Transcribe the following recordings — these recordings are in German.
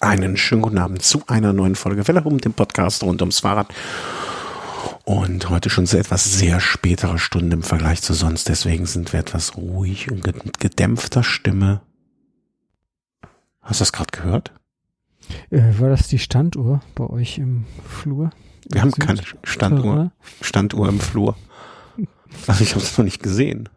Einen schönen guten Abend zu einer neuen Folge Welle um dem Podcast rund ums Fahrrad. Und heute schon zu etwas sehr späterer Stunde im Vergleich zu sonst. Deswegen sind wir etwas ruhig und mit gedämpfter Stimme. Hast du das gerade gehört? Äh, war das die Standuhr bei euch im Flur? Wir haben keine Standuhr, Standuhr im Flur. Also ich habe es noch nicht gesehen.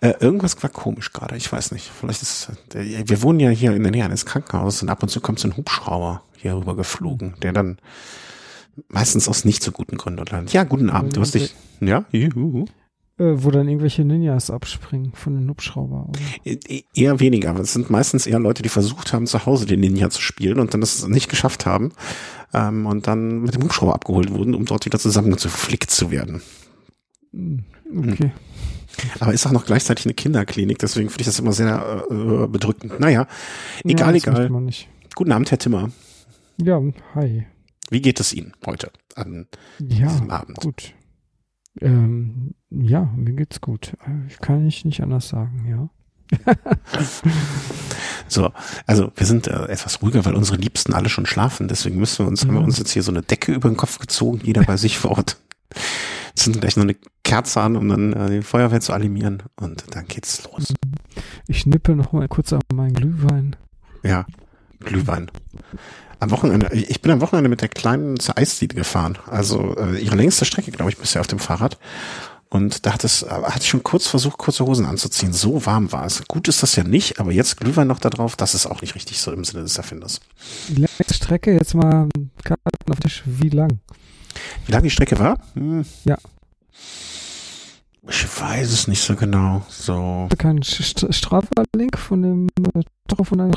Äh, irgendwas war komisch gerade, ich weiß nicht. Vielleicht ist äh, wir wohnen ja hier in der Nähe eines Krankenhauses und ab und zu kommt so ein Hubschrauber hier rüber geflogen, der dann meistens aus nicht so guten Gründen landet. Ja, guten Abend. Du hast dich. Ja, juhu. Äh, wo dann irgendwelche Ninjas abspringen von den Hubschrauber. Oder? E, e eher weniger. aber Es sind meistens eher Leute, die versucht haben, zu Hause den Ninja zu spielen und dann das nicht geschafft haben ähm, und dann mit dem Hubschrauber abgeholt wurden, um dort wieder zusammengeflickt zu werden. Hm, okay. Aber ist auch noch gleichzeitig eine Kinderklinik, deswegen finde ich das immer sehr äh, bedrückend. Naja, egal, ja, egal. Guten Abend, Herr Timmer. Ja, hi. Wie geht es Ihnen heute an ja, diesem Abend? Gut. Ähm, ja, mir geht's gut. Ich kann ich nicht anders sagen, ja. so, also wir sind äh, etwas ruhiger, weil unsere Liebsten alle schon schlafen. Deswegen müssen wir uns, ja. haben wir uns jetzt hier so eine Decke über den Kopf gezogen, jeder bei sich vor Ort. Zünden gleich noch eine Kerze an, um dann äh, die Feuerwehr zu alarmieren und dann geht's los. Ich nippe noch mal kurz an meinen Glühwein. Ja, Glühwein. Am Wochenende, ich bin am Wochenende mit der Kleinen zur Eisdiele gefahren. Also äh, ihre längste Strecke, glaube ich, bisher auf dem Fahrrad. Und da hat es, hatte ich schon kurz versucht, kurze Hosen anzuziehen. So warm war es. Gut ist das ja nicht, aber jetzt Glühwein noch da drauf, das ist auch nicht richtig so im Sinne des Erfinders. Die längste Strecke, jetzt mal Karten auf Tisch, wie lang? Wie lang die Strecke war? Hm. Ja. Ich weiß es nicht so genau. So. Kein Strava-Link von dem äh, von deiner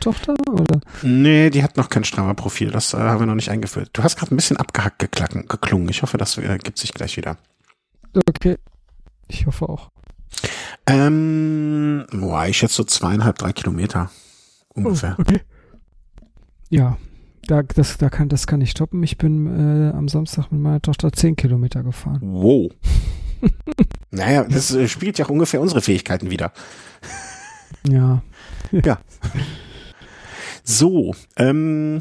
Tochter? Oder? Nee, die hat noch kein Strava-Profil. Das äh, haben wir noch nicht eingeführt. Du hast gerade ein bisschen abgehackt geklacken, geklungen. Ich hoffe, das äh, gibt sich gleich wieder. Okay. Ich hoffe auch. Ähm, boah, ich schätze so zweieinhalb, drei Kilometer. Ungefähr. Oh, okay. Ja, da, das, da kann, das kann ich stoppen. Ich bin äh, am Samstag mit meiner Tochter zehn Kilometer gefahren. Wow. naja, das äh, spielt ja auch ungefähr unsere Fähigkeiten wieder. Ja. Ja. So, ähm,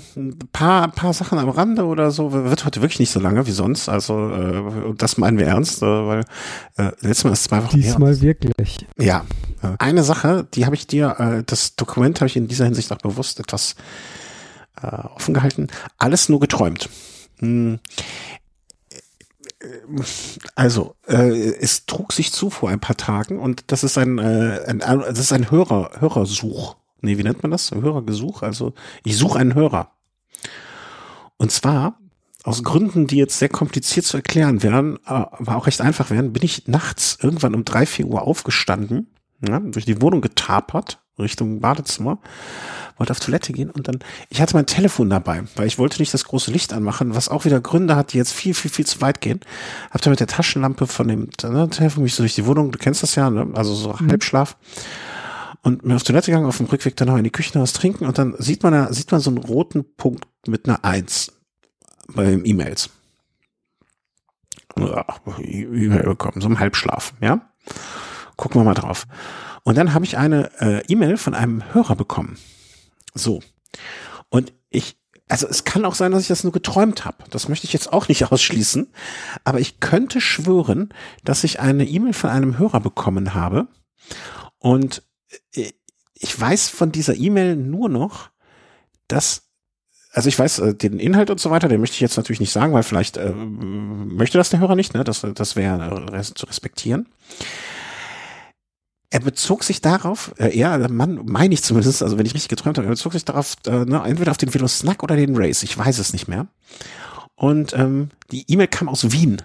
paar, paar Sachen am Rande oder so. Wird heute wirklich nicht so lange wie sonst. Also, äh, das meinen wir ernst, äh, weil äh, letztes Mal ist zwei Wochen Diesmal her. wirklich. Ja. Äh, eine Sache, die habe ich dir, äh, das Dokument habe ich in dieser Hinsicht auch bewusst etwas äh, offen gehalten. Alles nur geträumt. Hm. Also, äh, es trug sich zu vor ein paar Tagen und das ist ein, äh, ein das ist ein Hörer, Hörersuch nee, wie nennt man das? Hörergesuch. Also ich suche einen Hörer. Und zwar aus Gründen, die jetzt sehr kompliziert zu erklären wären, äh, aber auch recht einfach wären, bin ich nachts irgendwann um drei, vier Uhr aufgestanden, ja, durch die Wohnung getapert, Richtung Badezimmer, wollte auf Toilette gehen und dann, ich hatte mein Telefon dabei, weil ich wollte nicht das große Licht anmachen, was auch wieder Gründe hat, die jetzt viel, viel, viel zu weit gehen. Hab dann mit der Taschenlampe von dem ne, Telefon mich so durch die Wohnung, du kennst das ja, ne? also so mhm. Halbschlaf und mir auf Toilette gegangen, auf dem Rückweg dann noch in die Küche noch was trinken und dann sieht man da, sieht man so einen roten Punkt mit einer Eins bei den E-Mails. E-Mail bekommen, so im Halbschlaf, ja. Gucken wir mal drauf. Und dann habe ich eine äh, E-Mail von einem Hörer bekommen. So. Und ich, also es kann auch sein, dass ich das nur geträumt habe. Das möchte ich jetzt auch nicht ausschließen. Aber ich könnte schwören, dass ich eine E-Mail von einem Hörer bekommen habe. Und ich weiß von dieser E-Mail nur noch, dass also ich weiß äh, den Inhalt und so weiter, den möchte ich jetzt natürlich nicht sagen, weil vielleicht äh, möchte das der Hörer nicht, ne? Das, das wäre äh, zu respektieren. Er bezog sich darauf, äh, ja, der Mann, meine ich zumindest, also wenn ich richtig geträumt habe, er bezog sich darauf, äh, ne, entweder auf den Velosnack oder den Race, ich weiß es nicht mehr. Und ähm, die E-Mail kam aus Wien.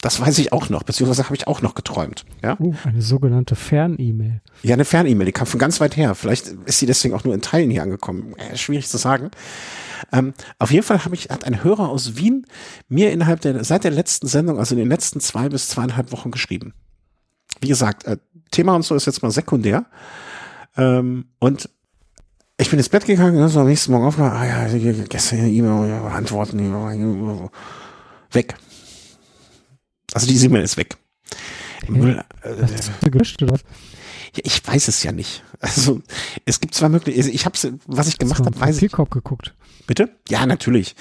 Das weiß ich auch noch, beziehungsweise habe ich auch noch geträumt. Ja? Uh, eine sogenannte Fern-E-Mail. Ja, eine Fern-E-Mail, die kam von ganz weit her. Vielleicht ist sie deswegen auch nur in Teilen hier angekommen. Äh, schwierig zu sagen. Ähm, auf jeden Fall habe ich, hat ein Hörer aus Wien mir innerhalb der, seit der letzten Sendung, also in den letzten zwei bis zweieinhalb Wochen geschrieben. Wie gesagt, äh, Thema und so ist jetzt mal sekundär. Ähm, und ich bin ins Bett gegangen, so am nächsten Morgen aufgewacht, ah ja, gestern E-Mail, Antworten, weg. Also die E-Mail ist weg. Müll, äh, Hast du gelöscht oder was? Ja, ich weiß es ja nicht. Also es gibt zwar möglich, ich habe was ich gemacht habe, weiß ich. geguckt. Bitte? Ja, natürlich.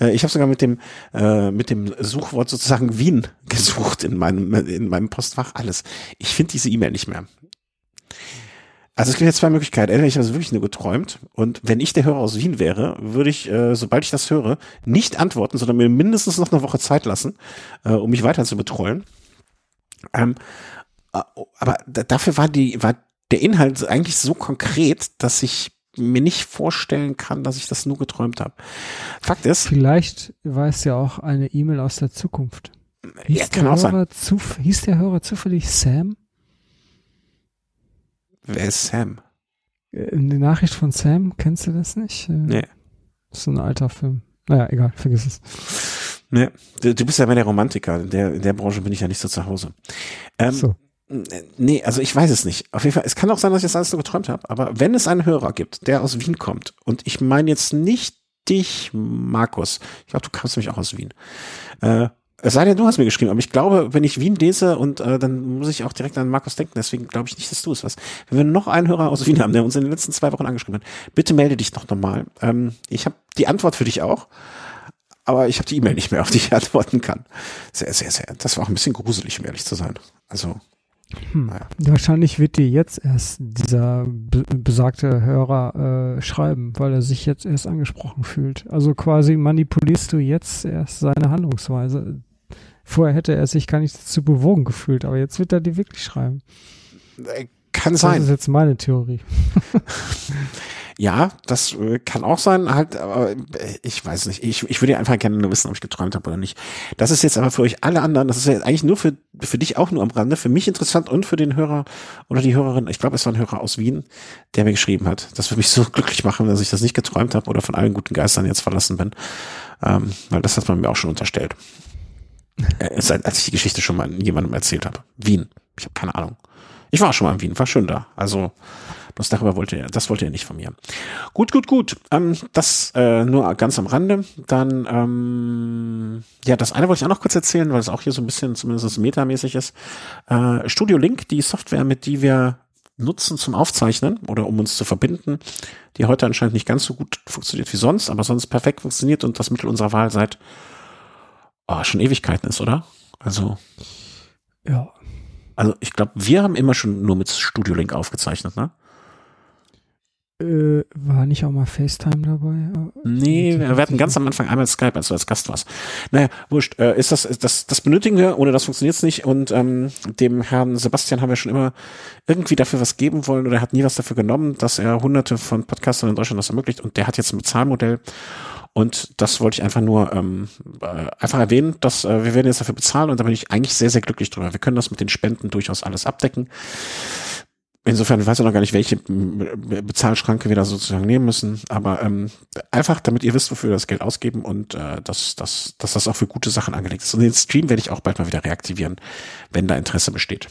Äh, ich habe sogar mit dem äh, mit dem Suchwort sozusagen Wien gesucht in meinem in meinem Postfach alles. Ich finde diese E-Mail nicht mehr. Also es gibt jetzt zwei Möglichkeiten. Entweder ich habe es wirklich nur geträumt und wenn ich der Hörer aus Wien wäre, würde ich, äh, sobald ich das höre, nicht antworten, sondern mir mindestens noch eine Woche Zeit lassen, äh, um mich weiter zu betreuen. Ähm, äh, aber dafür war die, war der Inhalt eigentlich so konkret, dass ich mir nicht vorstellen kann, dass ich das nur geträumt habe. Fakt ist. Vielleicht war es ja auch eine E-Mail aus der Zukunft. Hieß, ja, kann der auch Hörer sein. Hieß der Hörer zufällig Sam? Wer ist Sam? Äh, Die Nachricht von Sam, kennst du das nicht? Äh, Nee. Das ist so ein alter Film. Naja, egal, vergiss es. Nee. Du, du bist ja mehr der Romantiker. In der, in der Branche bin ich ja nicht so zu Hause. Ähm, So. Nee, also ich weiß es nicht. Auf jeden Fall, es kann auch sein, dass ich das alles nur geträumt habe, aber wenn es einen Hörer gibt, der aus Wien kommt, und ich meine jetzt nicht dich, Markus, ich glaube, du kamst nämlich auch aus Wien. Äh, es sei denn, du hast mir geschrieben, aber ich glaube, wenn ich Wien lese und äh, dann muss ich auch direkt an Markus denken, deswegen glaube ich nicht, dass du es was. Wenn wir noch einen Hörer aus Wien haben, der uns in den letzten zwei Wochen angeschrieben hat, bitte melde dich doch nochmal. Ähm, ich habe die Antwort für dich auch, aber ich habe die E-Mail nicht mehr, auf die ich antworten kann. Sehr, sehr, sehr. Das war auch ein bisschen gruselig, um ehrlich zu sein. Also, Hm. Wahrscheinlich wird dir jetzt erst dieser be besagte Hörer äh, schreiben, weil er sich jetzt erst angesprochen fühlt. Also quasi manipulierst du jetzt erst seine Handlungsweise. Vorher hätte er sich gar nicht dazu bewogen gefühlt, aber jetzt wird er dir wirklich schreiben. Äh, Kann Das sein. ist jetzt meine Theorie. Ja, das äh, kann auch sein, halt, aber äh, ich weiß nicht. Ich, ich würde ja einfach gerne nur wissen, ob ich geträumt habe oder nicht. Das ist jetzt aber für euch alle anderen, das ist ja jetzt eigentlich nur für, für dich auch nur am Rande, für mich interessant und für den Hörer oder die Hörerin, ich glaube, es war ein Hörer aus Wien, der mir geschrieben hat. Das würde mich so glücklich machen, dass ich das nicht geträumt habe oder von allen guten Geistern jetzt verlassen bin. Ähm, weil das hat man mir auch schon unterstellt. Äh, seit, als ich die Geschichte schon mal jemandem erzählt habe. Wien. Ich habe keine Ahnung. Ich war schon mal in Wien, war schön da. Also bloß darüber wollte er, das wollte er nicht von mir. Gut, gut, gut. Ähm, das äh, nur ganz am Rande. Dann, ähm, ja, das eine wollte ich auch noch kurz erzählen, weil es auch hier so ein bisschen zumindest metamäßig ist. Äh, Studio Link, die Software, mit die wir nutzen zum Aufzeichnen oder um uns zu verbinden, die heute anscheinend nicht ganz so gut funktioniert wie sonst, aber sonst perfekt funktioniert und das Mittel unserer Wahl seit oh, schon Ewigkeiten ist, oder? Also, Ja. also ich glaube, wir haben immer schon nur mit Studio Link aufgezeichnet, ne? Äh, war nicht auch mal FaceTime dabei? Nee, wir hatten ganz am Anfang einmal Skype, als du als Gast warst. Naja, wurscht. Äh, ist das, ist das, das benötigen wir, ohne das funktioniert's nicht. Und ähm, dem Herrn Sebastian haben wir schon immer irgendwie dafür was geben wollen oder er hat nie was dafür genommen, dass er hunderte von Podcastern in Deutschland das ermöglicht. Und der hat jetzt ein Bezahlmodell. Und das wollte ich einfach nur ähm, äh, einfach erwähnen, dass äh, wir werden jetzt dafür bezahlen und da bin ich eigentlich sehr, sehr glücklich drüber. Wir können das mit den Spenden durchaus alles abdecken. Insofern weiß ich noch gar nicht, welche Bezahlschranke wir da sozusagen nehmen müssen. Aber ähm, einfach, damit ihr wisst, wofür wir das Geld ausgeben und äh, dass, dass, dass das auch für gute Sachen angelegt ist. Und den Stream werde ich auch bald mal wieder reaktivieren, wenn da Interesse besteht.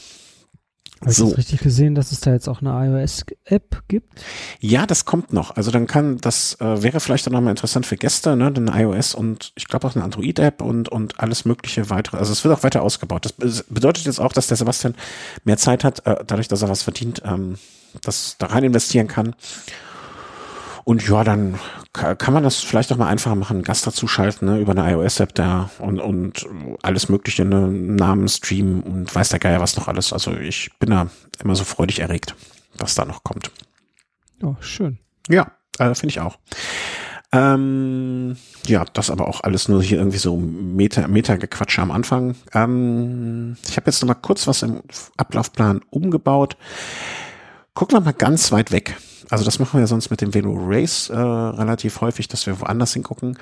Habe ich So. das richtig gesehen, dass es da jetzt auch eine iOS-App gibt? Ja, das kommt noch. Also dann kann, das äh, wäre vielleicht dann nochmal interessant für Gäste, ne? Eine iOS und ich glaube auch eine Android-App und, und alles mögliche weitere. Also es wird auch weiter ausgebaut. Das be- bedeutet jetzt auch, dass der Sebastian mehr Zeit hat, äh, dadurch, dass er was verdient, ähm, das da rein investieren kann. Und ja, dann ka- kann man das vielleicht auch mal einfacher machen, Gast dazu schalten, ne, über eine iOS-App da und, und alles mögliche, ne, Namen, Stream und weiß der Geier was noch alles. Also ich bin da immer so freudig erregt, was da noch kommt. Oh, schön. Ja, äh, finde ich auch. Ähm, ja, das aber auch alles nur hier irgendwie so Meta, Meta-Gequatsche am Anfang. Ähm, ich habe jetzt noch mal kurz was im Ablaufplan umgebaut. Gucken wir mal ganz weit weg. Also das machen wir ja sonst mit dem Velo Race äh, relativ häufig, dass wir woanders hingucken.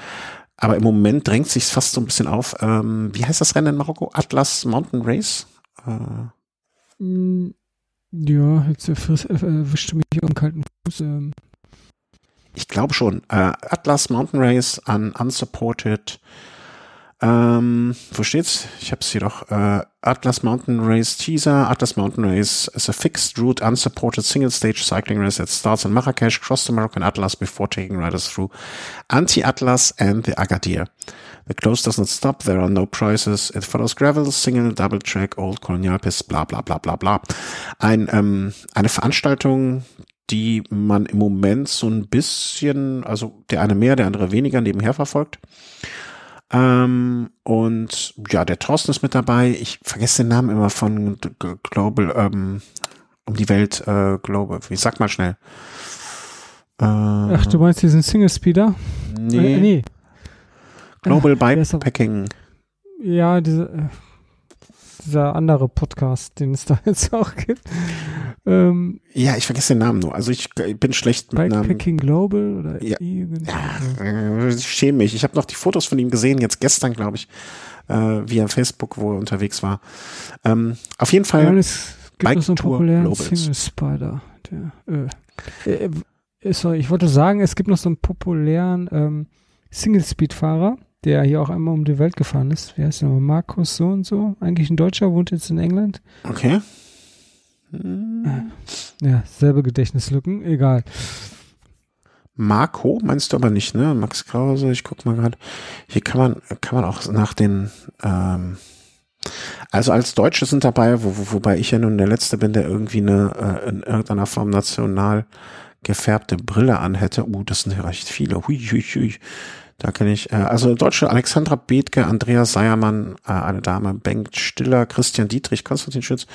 Aber im Moment drängt sich fast so ein bisschen auf. Ähm, wie heißt das Rennen in Marokko? Atlas Mountain Race? Äh, Ja, jetzt äh, erwischte mich hier einen kalten Fuß. Ähm, Ich glaube schon. Äh, Atlas Mountain Race an Unsupported. Ähm, wo steht's? Ich habe es hier doch. Äh, Atlas Mountain Race Teaser. Atlas Mountain Race is a fixed route unsupported single stage cycling race that starts in Marrakesh, cross the Moroccan Atlas before taking riders through Anti-Atlas and the Agadir. The close does not stop, there are no prices. It follows gravel, single, double track, old colonial piss, bla bla bla bla bla. Ein, ähm, eine Veranstaltung, die man im Moment so ein bisschen, also der eine mehr, der andere weniger nebenher verfolgt. Ähm, und ja, der Thorsten ist mit dabei. Ich vergesse den Namen immer von Global, ähm, um die Welt, äh, Global. Wie sag mal schnell. Äh, Ach, du meinst diesen Single Speeder? Nee. Äh, nee. Global Bikepacking. Ja, diese, äh, dieser andere Podcast, den es da jetzt auch gibt. Ähm, ja, ich vergesse den Namen nur. Also ich, ich bin schlecht mit Namen. Bikepacking Global oder ja. ja äh, ich schäme mich. Ich habe noch die Fotos von ihm gesehen, jetzt gestern, glaube ich, äh, via Facebook, wo er unterwegs war. Ähm, auf jeden Fall. Ja, es gibt Bike so einen populären Single Spider. Der, äh, äh, äh, sorry, ich wollte sagen, es gibt noch so einen populären ähm, Single Speed Fahrer der hier auch einmal um die Welt gefahren ist. Wie heißt der? Markus so und so. Eigentlich ein Deutscher, wohnt jetzt in England. Okay. Ja, selbe Gedächtnislücken, egal. Marco meinst du aber nicht, ne? Max Krause, ich guck mal gerade. Hier kann man, kann man auch nach den, ähm, also als Deutsche sind dabei, wo, wo, wobei ich ja nun der Letzte bin, der irgendwie eine, äh, in irgendeiner Form national gefärbte Brille anhätte. Uh, das sind ja recht viele. Hui, hui, hui. Da kenne ich, äh, also Deutsche Alexandra Bethke, Andreas Seiermann, äh, eine Dame, Bengt Stiller, Christian Dietrich, Konstantin Schütz,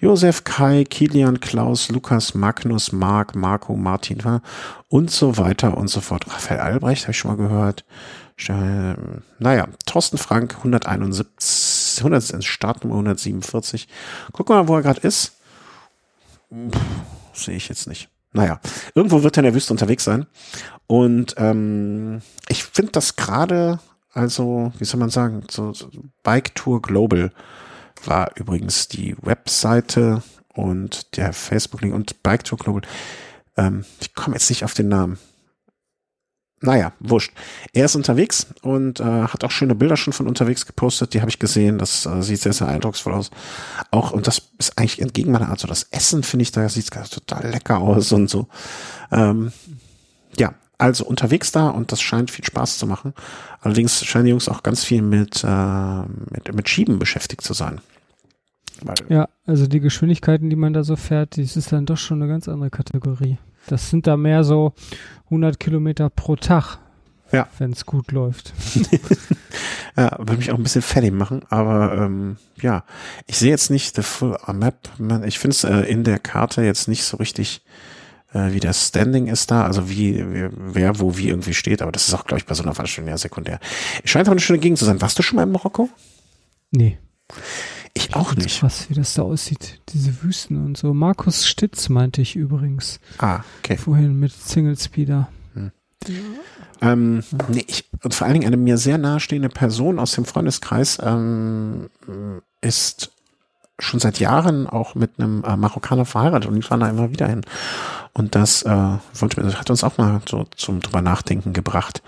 Josef Kai, Kilian Klaus, Lukas Magnus, Marc, Marco, Martin und so weiter und so fort. Raphael Albrecht habe ich schon mal gehört. Äh, naja, Thorsten Frank, 171, 100, Startnummer 147. Guck mal, wo er gerade ist. Sehe ich jetzt nicht. Naja, irgendwo wird er in der Wüste unterwegs sein. Und ähm, ich finde das gerade, also, wie soll man sagen, so, so Bike Tour Global war übrigens die Webseite und der Facebook-Link und Bike Tour Global. Ähm, ich komme jetzt nicht auf den Namen. Naja, wurscht. Er ist unterwegs und äh, hat auch schöne Bilder schon von unterwegs gepostet. Die habe ich gesehen. Das äh, sieht sehr, sehr eindrucksvoll aus. Auch, und das ist eigentlich entgegen meiner Art. So das Essen finde ich, da sieht total lecker aus und so. Ähm, ja, also unterwegs da und das scheint viel Spaß zu machen. Allerdings scheinen die Jungs auch ganz viel mit, äh, mit, mit Schieben beschäftigt zu sein. Weil ja, also die Geschwindigkeiten, die man da so fährt, das ist dann doch schon eine ganz andere Kategorie. Das sind da mehr so 100 Kilometer pro Tag, ja. wenn es gut läuft. ja, würde mich auch ein bisschen fertig machen, aber ähm, ja, ich sehe jetzt nicht the full map. Ich finde es äh, in der Karte jetzt nicht so richtig, äh, wie das Standing ist da, also wie, wer wo wie irgendwie steht, aber das ist auch, glaube ich, bei so einer Veranstaltung ja sekundär. Scheint auch eine schöne Gegend zu sein. Warst du schon mal in Marokko? Nee. Ich auch nicht. Krass, wie das da aussieht. Diese Wüsten und so. Markus Stitz meinte ich übrigens. Ah, okay. Vorhin mit Single Speeder. Hm. Ja. Ähm, nee, ich, und vor allen Dingen eine mir sehr nahestehende Person aus dem Freundeskreis ähm, ist schon seit Jahren auch mit einem äh, Marokkaner verheiratet und die fahren da immer wieder hin. Und das, äh, wollte, das hat uns auch mal so zum drüber nachdenken gebracht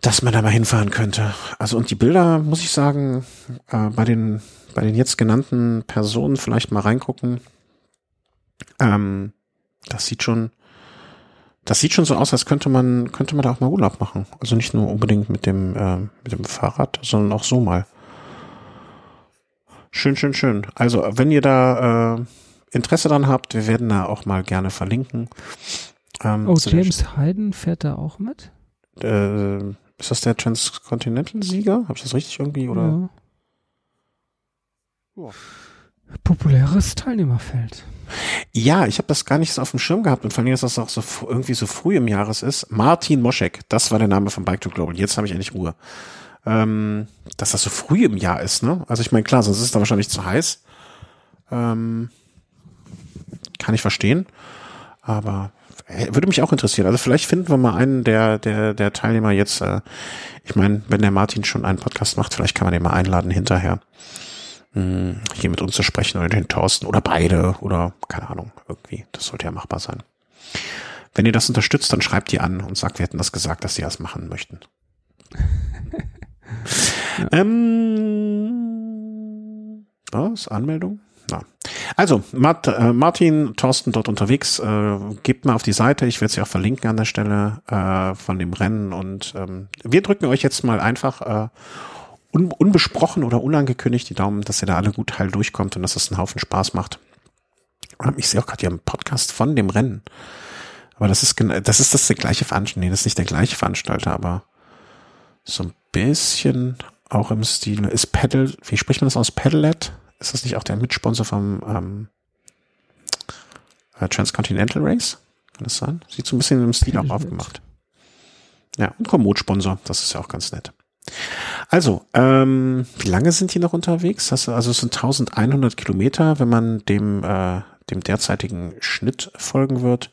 dass man da mal hinfahren könnte. Also und die Bilder, muss ich sagen, äh, bei den bei den jetzt genannten Personen vielleicht mal reingucken. Ähm, das sieht schon, das sieht schon so aus, als könnte man könnte man da auch mal Urlaub machen. Also nicht nur unbedingt mit dem äh, mit dem Fahrrad, sondern auch so mal. Schön, schön, schön. Also wenn ihr da äh, Interesse dran habt, wir werden da auch mal gerne verlinken. Ähm, oh, James Hayden fährt da auch mit? Äh, ist das der Transcontinental-Sieger? Habe ich das richtig irgendwie? Oder? Ja. Populäres Teilnehmerfeld. Ja, ich habe das gar nicht so auf dem Schirm gehabt und vor allem, dass das auch so irgendwie so früh im Jahres ist. Martin Moschek, das war der Name von Bike to Global. Jetzt habe ich endlich Ruhe. Ähm, dass das so früh im Jahr ist, ne? Also ich meine, klar, sonst ist es da wahrscheinlich zu heiß. Ähm, kann ich verstehen. Aber würde mich auch interessieren. Also vielleicht finden wir mal einen der, der, der Teilnehmer jetzt. Äh, ich meine, wenn der Martin schon einen Podcast macht, vielleicht kann man den mal einladen hinterher, mh, hm, hier mit uns zu sprechen oder den Thorsten oder beide oder keine Ahnung, irgendwie. Das sollte ja machbar sein. Wenn ihr das unterstützt, dann schreibt ihr an und sagt, wir hätten das gesagt, dass sie das machen möchten. ja. ähm, was? Anmeldung? Na. Also, Mart, äh, Martin, Thorsten dort unterwegs, äh, gebt mal auf die Seite, ich werde sie auch verlinken an der Stelle äh, von dem Rennen und ähm, wir drücken euch jetzt mal einfach äh, un unbesprochen oder unangekündigt die Daumen, dass ihr da alle gut heil durchkommt und dass es einen Haufen Spaß macht. Ähm, ich sehe auch gerade hier einen Podcast von dem Rennen. Aber das ist genau, das ist das der gleiche Veranstalter. Nee, das ist nicht der gleiche Veranstalter, aber so ein bisschen auch im Stil. Ist Pedal, wie spricht man das aus? Pedalet? Ist das nicht auch der Mitsponsor vom ähm, äh, Transcontinental Race? Kann das sein? Sieht so ein bisschen im Stil auch aufgemacht. Ja, und Komoot-Sponsor, das ist ja auch ganz nett. Also, ähm, wie lange sind die noch unterwegs? Das, also es sind 1100 Kilometer, wenn man dem, äh, dem derzeitigen Schnitt folgen wird.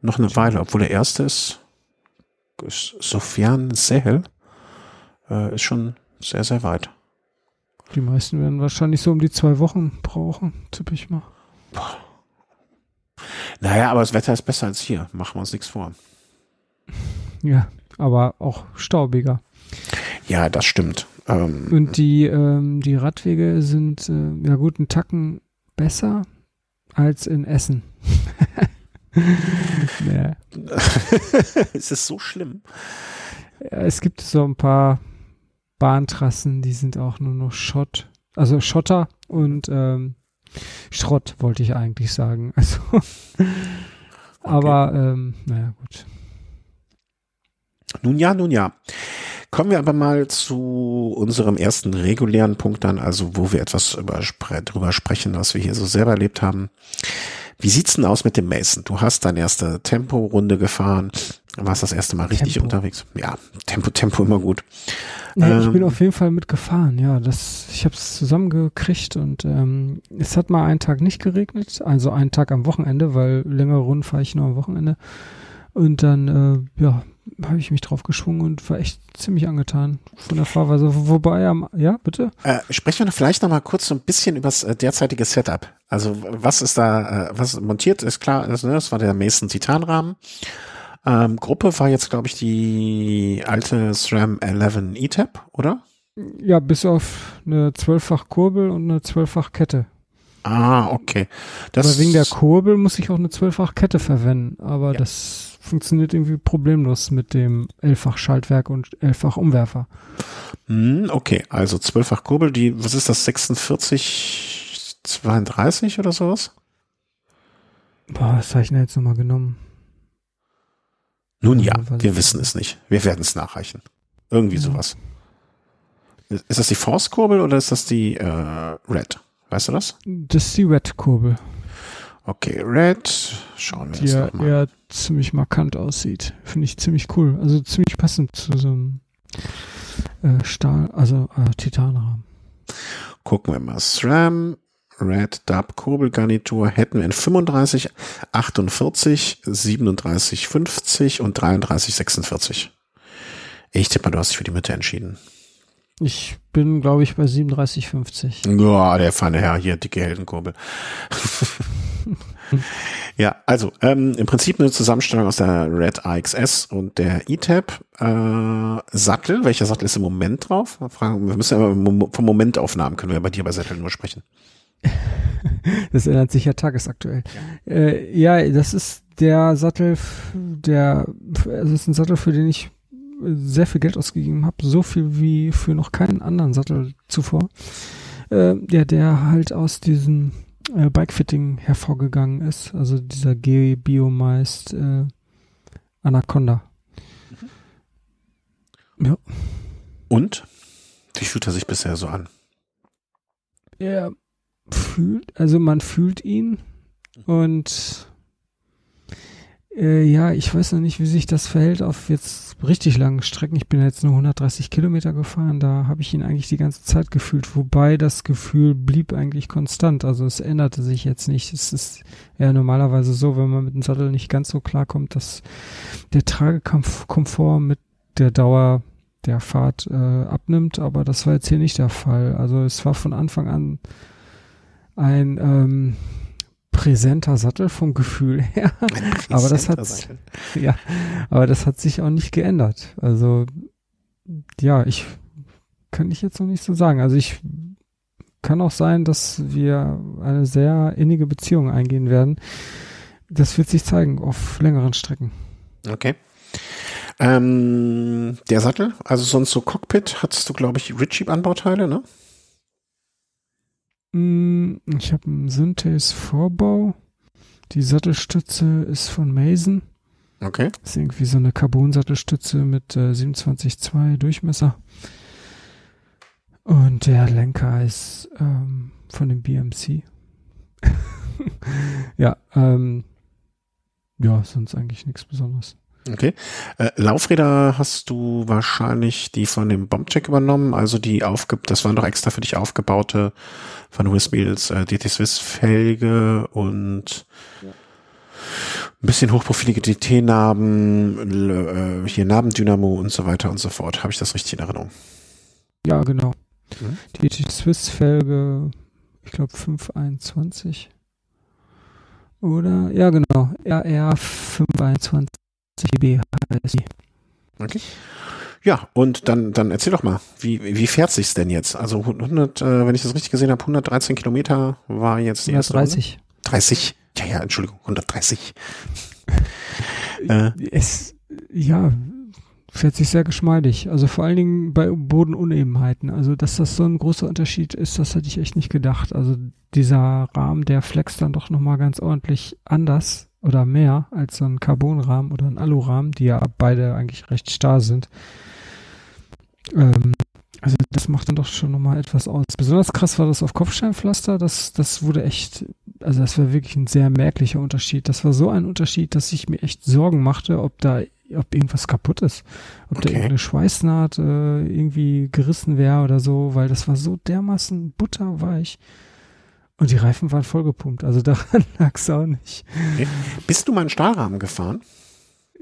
Noch eine Weile, obwohl der erste ist, ist Sofian Sehel, äh, ist schon sehr, sehr weit. Die meisten werden wahrscheinlich so um die zwei Wochen brauchen, tippe ich mal. Naja, aber das Wetter ist besser als hier. Machen wir uns nichts vor. Ja, aber auch staubiger. Ja, das stimmt. Ähm, Und die, ähm, die Radwege sind, äh, ja gut, einen Tacken besser als in Essen. ja. ist es so schlimm? Ja, es gibt so ein paar Bahntrassen, die sind auch nur noch Schott, also Schotter und ähm, Schrott wollte ich eigentlich sagen. Also, okay. aber ähm, naja, gut. Nun ja, nun ja. Kommen wir aber mal zu unserem ersten regulären Punkt dann, also wo wir etwas über, drüber sprechen, was wir hier so selber erlebt haben. Wie sieht's denn aus mit dem Mason? Du hast deine erste Tempo-Runde gefahren, warst das erste Mal richtig Tempo. unterwegs. Ja, Tempo, Tempo immer gut. Ja, ähm, ich bin auf jeden Fall mitgefahren, ja. Das, ich habe es zusammengekriegt und ähm, es hat mal einen Tag nicht geregnet, also einen Tag am Wochenende, weil längere Runden fahre ich nur am Wochenende. Und dann, äh, ja, habe ich mich drauf geschwungen und war echt ziemlich angetan von der Fahrweise. Wobei, am, ja, bitte? Äh, sprechen wir vielleicht noch mal kurz so ein bisschen über das äh, derzeitige Setup. Also was ist da, äh, was montiert ist klar, also, ne, das war der Mason Titanrahmen. Ähm, Gruppe war jetzt, glaube ich, die alte SRAM 11 ETAP, oder? Ja, bis auf eine zwölffach Kurbel und eine zwölffach Kette. Ah, okay. Das Aber wegen der Kurbel muss ich auch eine zwölffach Kette verwenden. Aber ja. das funktioniert irgendwie problemlos mit dem elffach Schaltwerk und elffach Umwerfer. Hm, okay, also zwölffach Kurbel, die, was ist das, 46, 32 oder sowas? Boah, was habe ich denn jetzt nochmal genommen? Nun ja, wir wissen es nicht. Wir werden es nachreichen. Irgendwie ja. sowas. Ist das die Force-Kurbel oder ist das die äh, Red? Weißt du das? Das ist die Red-Kurbel. Okay, Red. Schauen wir die ja eher ziemlich markant aussieht. Finde ich ziemlich cool. Also ziemlich passend zu so einem äh, Stahl, also äh, Titanrahmen. Gucken wir mal. SRAM Red Dub Kurbelgarnitur hätten wir in 35, 48, 37, 50 und 33, 46. Ich tippe mal, du hast dich für die Mitte entschieden. Ich bin, glaube ich, bei 37,50. Ja, der feine Herr hier, dicke Heldenkurbel. ja, also ähm, im Prinzip eine Zusammenstellung aus der Red AXS und der E-Tab. Äh, Sattel, welcher Sattel ist im Moment drauf? wir müssen ja vom Momentaufnahmen können wir bei dir bei Sattel nur sprechen. das ändert sich ja tagesaktuell. Ja. Äh, ja, das ist der Sattel, der, es ist ein Sattel, für den ich sehr viel Geld ausgegeben habe, so viel wie für noch keinen anderen Sattel zuvor. Äh, ja, der halt aus diesem äh, Bikefitting hervorgegangen ist, also dieser G-Biomeist äh, Anaconda. Mhm. Ja. Und? Wie fühlt er sich bisher so an? Ja, fühlt, also man fühlt ihn und äh, ja, ich weiß noch nicht, wie sich das verhält auf jetzt richtig langen Strecken. Ich bin jetzt nur 130 Kilometer gefahren, da habe ich ihn eigentlich die ganze Zeit gefühlt, wobei das Gefühl blieb eigentlich konstant. Also es änderte sich jetzt nicht. Es ist ja normalerweise so, wenn man mit dem Sattel nicht ganz so klarkommt, dass der Tragekomfort mit der Dauer der Fahrt äh, abnimmt, aber das war jetzt hier nicht der Fall. Also es war von Anfang an ein ähm, präsenter Sattel vom Gefühl her. aber das hat ja, aber das hat sich auch nicht geändert. Also ja, ich kann ich jetzt noch nicht so sagen. Also ich kann auch sein, dass wir eine sehr innige Beziehung eingehen werden. Das wird sich zeigen auf längeren Strecken. Okay. Ähm, der Sattel, also sonst so Cockpit, hattest du, glaube ich, Ritchie-Anbauteile, ne? Mm, ich habe einen Synthes Vorbau. Die Sattelstütze ist von Mason. Okay. Ist irgendwie so eine Carbon-Sattelstütze mit äh, 27,2 Durchmesser. Und der Lenker ist ähm, von dem BMC. ja, ähm, ja, sonst eigentlich nichts Besonderes. Okay. Äh, Laufräder hast du wahrscheinlich die von dem Bombcheck übernommen, also die aufgibt, das waren doch extra für dich aufgebaute von Whisbeals äh, DT Swiss Felge und ja. ein bisschen hochprofilige DT-Narben, äh, hier Narbendynamo und so weiter und so fort. Habe ich das richtig in Erinnerung? Ja, genau. Mhm. DT Swiss Felge, ich glaube 521. Oder? Ja, genau. RR 521 CB heißt. Okay. Ja, und dann, dann erzähl doch mal, wie, wie fährt sich's denn jetzt? Also 100, äh, wenn ich das richtig gesehen habe, 113 Kilometer war jetzt die erste 130. 30. Ja, ja, Entschuldigung, 130. äh. Es, ja, fährt sich sehr geschmeidig. Also vor allen Dingen bei Bodenunebenheiten. Also, dass das so ein großer Unterschied ist, das hätte ich echt nicht gedacht. Also, dieser Rahmen, der flext dann doch nochmal ganz ordentlich anders oder mehr als so ein Carbonrahmen oder ein Alurahmen, die ja beide eigentlich recht starr sind. Ähm, also das macht dann doch schon nochmal etwas aus. Besonders krass war das auf Kopfsteinpflaster. Das, das wurde echt, also das war wirklich ein sehr merklicher Unterschied. Das war so ein Unterschied, dass ich mir echt Sorgen machte, ob da, ob irgendwas kaputt ist. Ob okay. da irgendeine Schweißnaht äh, irgendwie gerissen wäre oder so, weil das war so dermaßen butterweich. Und die Reifen waren vollgepumpt, also daran lag es auch nicht. Okay. Bist du mal einen Stahlrahmen gefahren?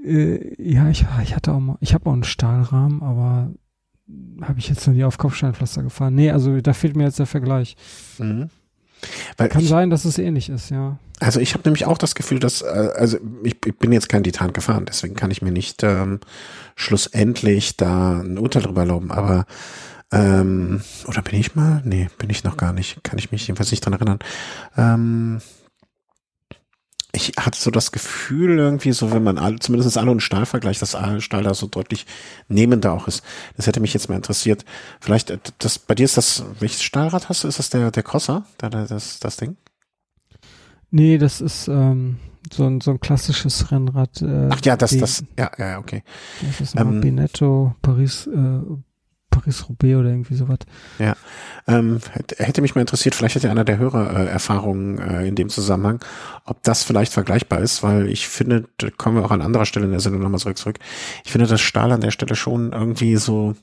Äh, ja, ich, ich hatte auch mal, ich habe auch einen Stahlrahmen, aber habe ich jetzt noch nie auf Kopfsteinpflaster gefahren. Nee, also da fehlt mir jetzt der Vergleich. Mhm. Weil Kann ich, sein, dass es ähnlich ist, ja. Also ich habe nämlich auch das Gefühl, dass, äh, also ich, ich bin jetzt kein Titan gefahren, deswegen kann ich mir nicht ähm, schlussendlich da ein Urteil drüber erlauben, aber ähm, oder bin ich mal? Nee, bin ich noch gar nicht. Kann ich mich jedenfalls nicht dran erinnern. Ähm, ich hatte so das Gefühl irgendwie, so wenn man alle, zumindest alle und Stahl vergleicht, dass Stahl da so deutlich nehmender auch ist. Das hätte mich jetzt mal interessiert. Vielleicht, äh, das, bei dir ist das, welches Stahlrad hast du? Ist das der, der Crosser? Da, das, das Ding? Nee, das ist, ähm, so ein, so ein klassisches Rennrad. Äh, Ach ja, das, das, ja, ja, okay. Das ist ein ähm, Binetto Paris, äh, Paris-Roubaix oder irgendwie sowas. Ja, ähm, hätte mich mal interessiert, vielleicht hat ja einer der Hörer äh, Erfahrungen äh, in dem Zusammenhang, ob das vielleicht vergleichbar ist, weil ich finde, kommen wir auch an anderer Stelle in der Sendung nochmal zurück, zurück. Ich finde, dass Stahl an der Stelle schon irgendwie so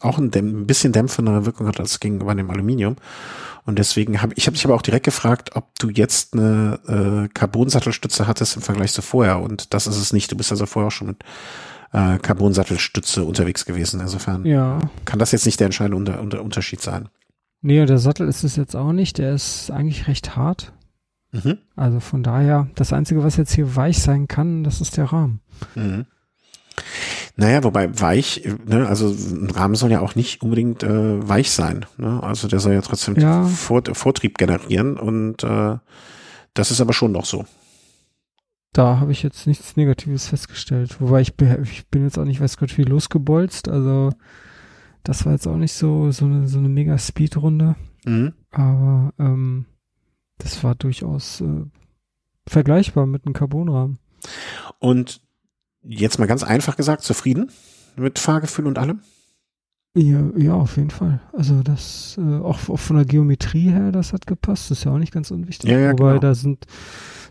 auch ein, ein bisschen dämpfende Wirkung hat als gegenüber dem Aluminium. Und deswegen habe ich habe dich aber auch direkt gefragt, ob du jetzt eine äh, Carbon-Sattelstütze hattest im Vergleich zu vorher. Und das ist es nicht. Du bist also vorher auch schon mit äh, Carbon-Sattelstütze unterwegs gewesen. Insofern ja. kann das jetzt nicht der entscheidende Unter Unter Unterschied sein. Nee, der Sattel ist es jetzt auch nicht. Der ist eigentlich recht hart. Mhm. Also von daher, das Einzige, was jetzt hier weich sein kann, das ist der Rahmen. Mhm. Naja, wobei weich, ne, also ein Rahmen soll ja auch nicht unbedingt äh, weich sein. Ne? Also der soll ja trotzdem ja. Vor Vortrieb generieren und äh, das ist aber schon noch so da habe ich jetzt nichts Negatives festgestellt. Wobei ich bin, ich bin jetzt auch nicht, weiß Gott, wie losgebolzt. Also das war jetzt auch nicht so, so eine, so eine mega Speed-Runde. Mhm. Aber ähm, das war durchaus äh, vergleichbar mit einem Carbonrahmen. Und jetzt mal ganz einfach gesagt, zufrieden mit Fahrgefühl und allem? Ja, ja, auf jeden Fall. Also das, äh, auch, auch von der Geometrie her, das hat gepasst. Das ist ja auch nicht ganz unwichtig. Ja, ja, Wobei genau. da sind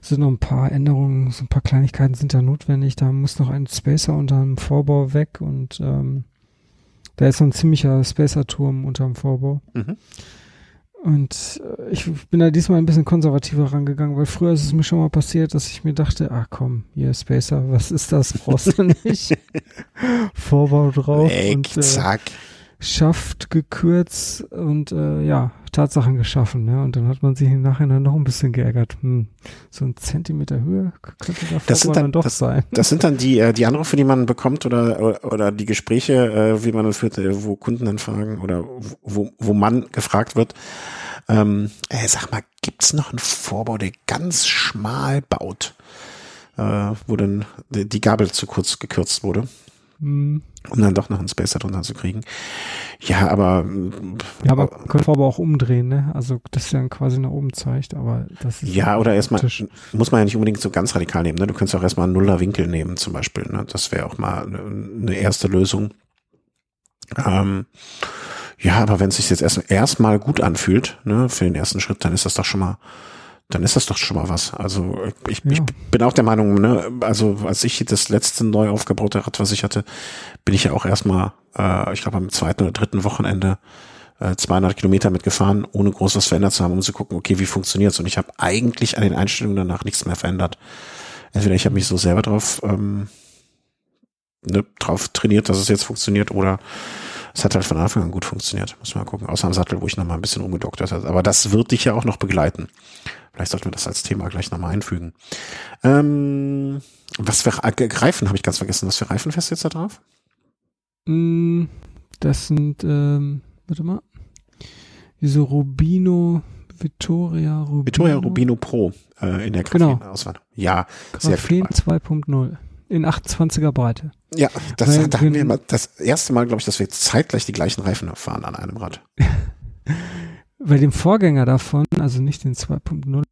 sind noch ein paar Änderungen, so ein paar Kleinigkeiten sind da notwendig. Da muss noch ein Spacer unter dem Vorbau weg und ähm, da ist so ein ziemlicher Spacer-Turm unter dem Vorbau. Mhm. Und äh, ich bin da diesmal ein bisschen konservativer rangegangen, weil früher ist es mir schon mal passiert, dass ich mir dachte, ah komm, hier Spacer, was ist das? Brauchst du nicht. Vorbau drauf. Weg, und, äh, zack. Schaft gekürzt und äh, ja, Tatsachen geschaffen. Ne? Und dann hat man sich im Nachhinein noch ein bisschen geärgert. Hm, so ein Zentimeter Höhe könnte da das sind dann, dann doch das, sein. Das sind dann die, äh, die Anrufe, die man bekommt oder, oder, oder die Gespräche, äh, wie man das führt, äh, wo Kunden dann fragen oder wo, wo man gefragt wird, Ähm, ey, sag mal, gibt's noch einen Vorbau, der ganz schmal baut, äh, wo dann die Gabel zu kurz gekürzt wurde? Hm. Um dann doch noch einen Spacer drunter zu kriegen. Ja, aber. Ja, aber können Vorbau auch umdrehen, ne? Also, das dann quasi nach oben zeigt, aber das ist. Ja, oder erstmal, muss man ja nicht unbedingt so ganz radikal nehmen, ne? Du könntest auch erstmal einen Nuller Winkel nehmen, zum Beispiel, ne? Das wäre auch mal eine, erste Lösung. Ähm, ja, aber wenn es sich jetzt erst erstmal gut anfühlt, ne, für den ersten Schritt, dann ist das doch schon mal, dann ist das doch schon mal was. Also ich, ja. ich bin auch der Meinung, ne, also als ich das letzte neu aufgebaute Rad, was ich hatte, bin ich ja auch erstmal, äh, ich glaube am zweiten oder dritten Wochenende äh, 200 Kilometer mitgefahren, ohne groß was verändert zu haben, um zu gucken, okay, wie funktioniert's? Und ich habe eigentlich an den Einstellungen danach nichts mehr verändert. Entweder ich habe mich so selber drauf, ähm, ne, drauf trainiert, dass es jetzt funktioniert, oder es hat halt von Anfang an gut funktioniert. Muss man mal gucken. Außer am Sattel, wo ich noch mal ein bisschen umgedoktert habe. Aber das wird dich ja auch noch begleiten. Vielleicht sollten wir das als Thema gleich nochmal einfügen. Ähm, was für äh, Reifen habe ich ganz vergessen. Was für Reifen fährst du jetzt da drauf? Mm, das sind, ähm, warte mal, diese Rubino Vittoria Rubino. Vittoria Rubino Pro äh, in der Graphen-Auswahl. Genau. Ja, Graphen 2.0 in 28er Breite. Ja, das Weil da haben wir mal das erste Mal, glaube ich, dass wir zeitgleich die gleichen Reifen fahren an einem Rad. Bei dem Vorgänger davon, also nicht den 2.0,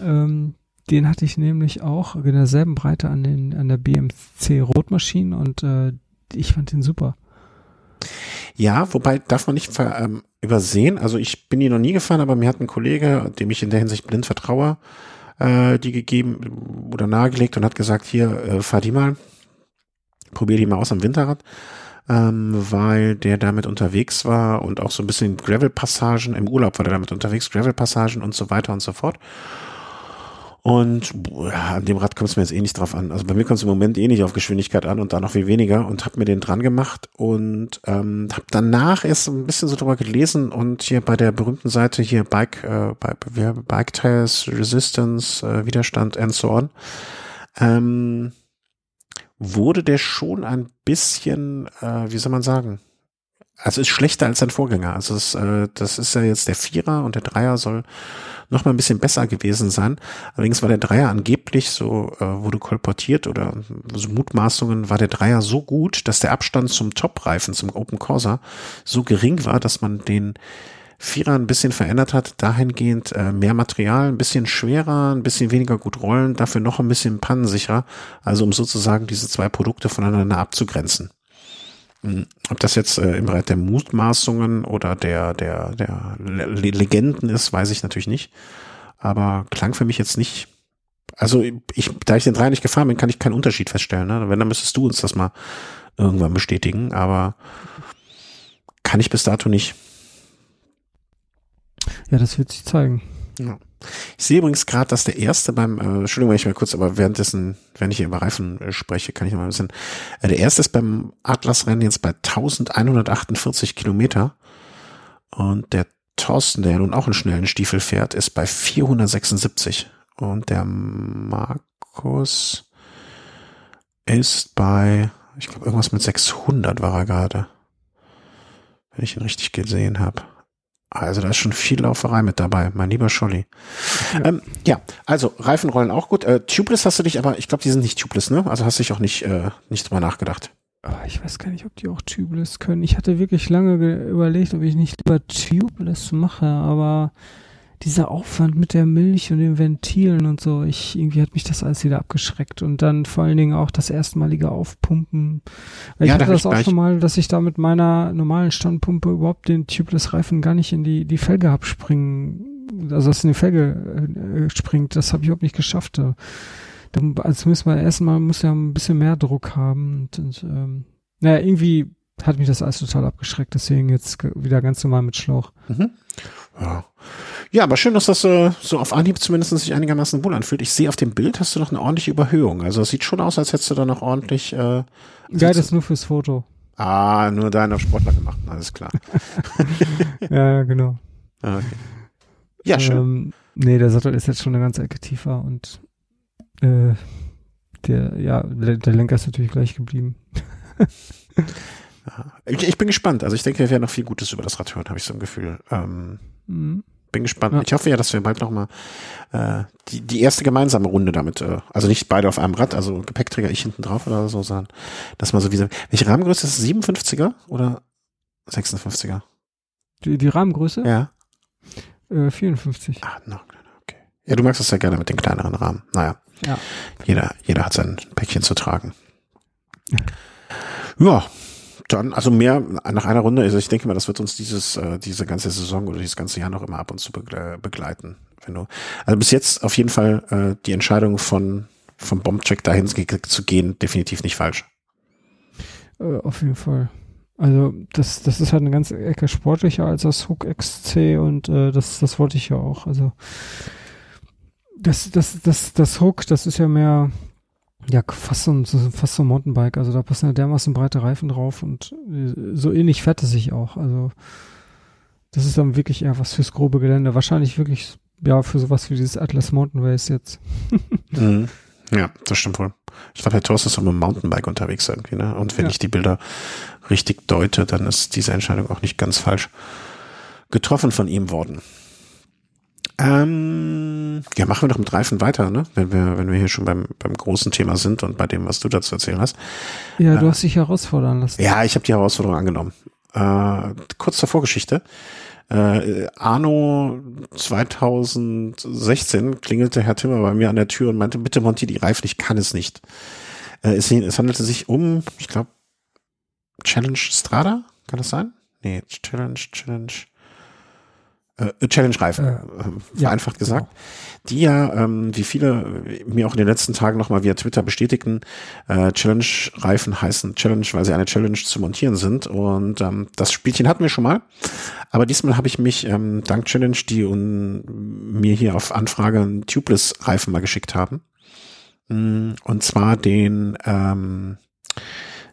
ähm, den hatte ich nämlich auch in derselben Breite an, den, an der BMC Rotmaschine und äh, ich fand den super. Ja, wobei darf man nicht ähm, übersehen, also ich bin die noch nie gefahren, aber mir hat ein Kollege, dem ich in der Hinsicht blind vertraue, äh, die gegeben oder nahegelegt und hat gesagt, hier, äh, fahr die mal, probier die mal aus am Winterrad, ähm, weil der damit unterwegs war und auch so ein bisschen Gravel-Passagen, im Urlaub war der damit unterwegs, Gravel-Passagen und so weiter und so fort. Und ja, an dem Rad kommt es mir jetzt eh nicht drauf an. Also bei mir kommt es im Moment eh nicht auf Geschwindigkeit an und da noch viel weniger und habe mir den dran gemacht und ähm, habe danach erst ein bisschen so drüber gelesen und hier bei der berühmten Seite hier Bike, äh, Bike, Bike Tires, Resistance, äh, Widerstand and so on, ähm, wurde der schon ein bisschen, äh, wie soll man sagen, also ist schlechter als sein Vorgänger. Also es, äh, das ist ja jetzt der Vierer und der Dreier soll noch mal ein bisschen besser gewesen sein. Allerdings war der Dreier angeblich, so äh, wurde kolportiert oder so Mutmaßungen, war der Dreier so gut, dass der Abstand zum Top-Reifen, zum Open Corsa, so gering war, dass man den Vierer ein bisschen verändert hat, dahingehend äh, mehr Material, ein bisschen schwerer, ein bisschen weniger gut rollen, dafür noch ein bisschen pannensicherer, also um sozusagen diese zwei Produkte voneinander abzugrenzen. Hm, ob das jetzt äh, im Bereich der Mutmaßungen oder der, der, der Legenden ist, weiß ich natürlich nicht. Aber klang für mich jetzt nicht. Also ich, da ich den drei nicht gefahren bin, kann ich keinen Unterschied feststellen. Ne? Wenn, dann müsstest du uns das mal irgendwann bestätigen. Aber kann ich bis dato nicht. Ja, das wird sich zeigen. Ja. Ich sehe übrigens gerade, dass der erste beim, äh, Entschuldigung, wenn ich mal kurz, aber währenddessen, wenn ich hier über Reifen äh, spreche, kann ich noch mal ein bisschen, äh, der erste ist beim Atlas-Rennen jetzt bei 1148 Kilometer und der Thorsten, der nun auch einen schnellen Stiefel fährt, ist bei 476 und der Markus ist bei, ich glaube, irgendwas mit 600 war er gerade, wenn ich ihn richtig gesehen habe. Also da ist schon viel Lauferei mit dabei, mein lieber Scholli. Ja, ähm, ja also Reifenrollen auch gut. Äh, tubeless hast du dich, aber ich glaube, die sind nicht tubeless, ne? Also hast du dich auch nicht, äh, nicht drüber nachgedacht. Oh, ich weiß gar nicht, ob die auch tubeless können. Ich hatte wirklich lange überlegt, ob ich nicht lieber tubeless mache, aber dieser Aufwand mit der Milch und den Ventilen und so, ich, irgendwie hat mich das alles wieder abgeschreckt. Und dann vor allen Dingen auch das erstmalige Aufpumpen. Weil ja, ich hatte das auch schon mal, dass ich da mit meiner normalen Standpumpe überhaupt den Tubeless-Reifen gar nicht in die, die Felge abspringen, also dass in die Felge äh, springt, das habe ich überhaupt nicht geschafft. Da, also müssen wir erstmal muss ja ein bisschen mehr Druck haben und, und ähm, naja, irgendwie hat mich das alles total abgeschreckt, deswegen jetzt wieder ganz normal mit Schlauch. Mhm. Ja. ja, aber schön, dass das äh, so auf Anhieb zumindest sich einigermaßen wohl anfühlt. Ich sehe auf dem Bild hast du noch eine ordentliche Überhöhung. Also es sieht schon aus, als hättest du da noch ordentlich. Äh, ja, das ist nur fürs Foto. Ah, nur auf Sportler gemacht, alles klar. ja, genau. Ah, okay. Ja, schön. Ähm, nee, der Sattel ist jetzt schon eine ganze Ecke tiefer und äh, der, ja, der Lenker ist natürlich gleich geblieben. ich, ich, bin gespannt. Also ich denke, wir werden noch viel Gutes über das Rad hören, habe ich so ein Gefühl. Ähm, mhm. bin gespannt. Ja. Ich hoffe ja, dass wir bald nochmal äh, die, die erste gemeinsame Runde damit, äh, also nicht beide auf einem Rad, also Gepäckträger ich hinten drauf oder so, sondern dass man so wie, welche Rahmengröße ist das? 57er oder 56er? Die, die Rahmengröße? Ja. Äh, 54. Ah, no, okay. Ja, du magst das ja gerne mit den kleineren Rahmen. Naja. Ja. Jeder, jeder hat sein Päckchen zu tragen. Ja, dann, also mehr nach einer Runde, also ich denke mal, das wird uns dieses, äh, diese ganze Saison oder dieses ganze Jahr noch immer ab und zu begleiten. Wenn du, also bis jetzt auf jeden Fall äh, die Entscheidung von vom Bombcheck dahin zu gehen, definitiv nicht falsch. Äh, auf jeden Fall. Also das, das ist halt eine ganze Ecke sportlicher als das Hook XC und äh, das, das wollte ich ja auch. Also das, das, das, das Hook, das ist ja mehr, ja, fast so, ein, fast so ein Mountainbike. Also da passen ja dermaßen breite Reifen drauf und äh, so ähnlich fährt es sich auch. Also das ist dann wirklich eher was fürs grobe Gelände. Wahrscheinlich wirklich, ja, für sowas wie dieses Atlas Mountain Race jetzt. mhm. Ja, das stimmt wohl. Ich glaube, Herr Thorst ist auch mit dem Mountainbike unterwegs irgendwie, ne? Und wenn ja. ich die Bilder richtig deute, dann ist diese Entscheidung auch nicht ganz falsch getroffen von ihm worden. Ähm, ja, machen wir doch mit Reifen weiter, ne? Wenn wir, wenn wir hier schon beim, beim großen Thema sind und bei dem, was du dazu erzählen hast. Ja, du äh, hast dich herausfordern lassen. Ja, ich habe die Herausforderung angenommen. Äh, kurz zur Vorgeschichte. Äh, Arno 2016 klingelte Herr Timmer bei mir an der Tür und meinte, bitte montier die Reifen, ich kann es nicht. Äh, es, es handelte sich um, ich glaube, Challenge Strada, kann das sein? Nee, Challenge, Challenge äh, Challenge-Reifen, äh, äh vereinfacht ja, gesagt, genau. die ja, ähm, wie viele mir auch in den letzten Tagen nochmal via Twitter bestätigten, äh, Challenge-Reifen heißen Challenge, weil sie eine Challenge zu montieren sind. Und ähm, das Spielchen hatten wir schon mal. Aber diesmal habe ich mich ähm, dank Challenge, die un, mir hier auf Anfrage einen Tubeless-Reifen mal geschickt haben. Mm, und zwar den ähm,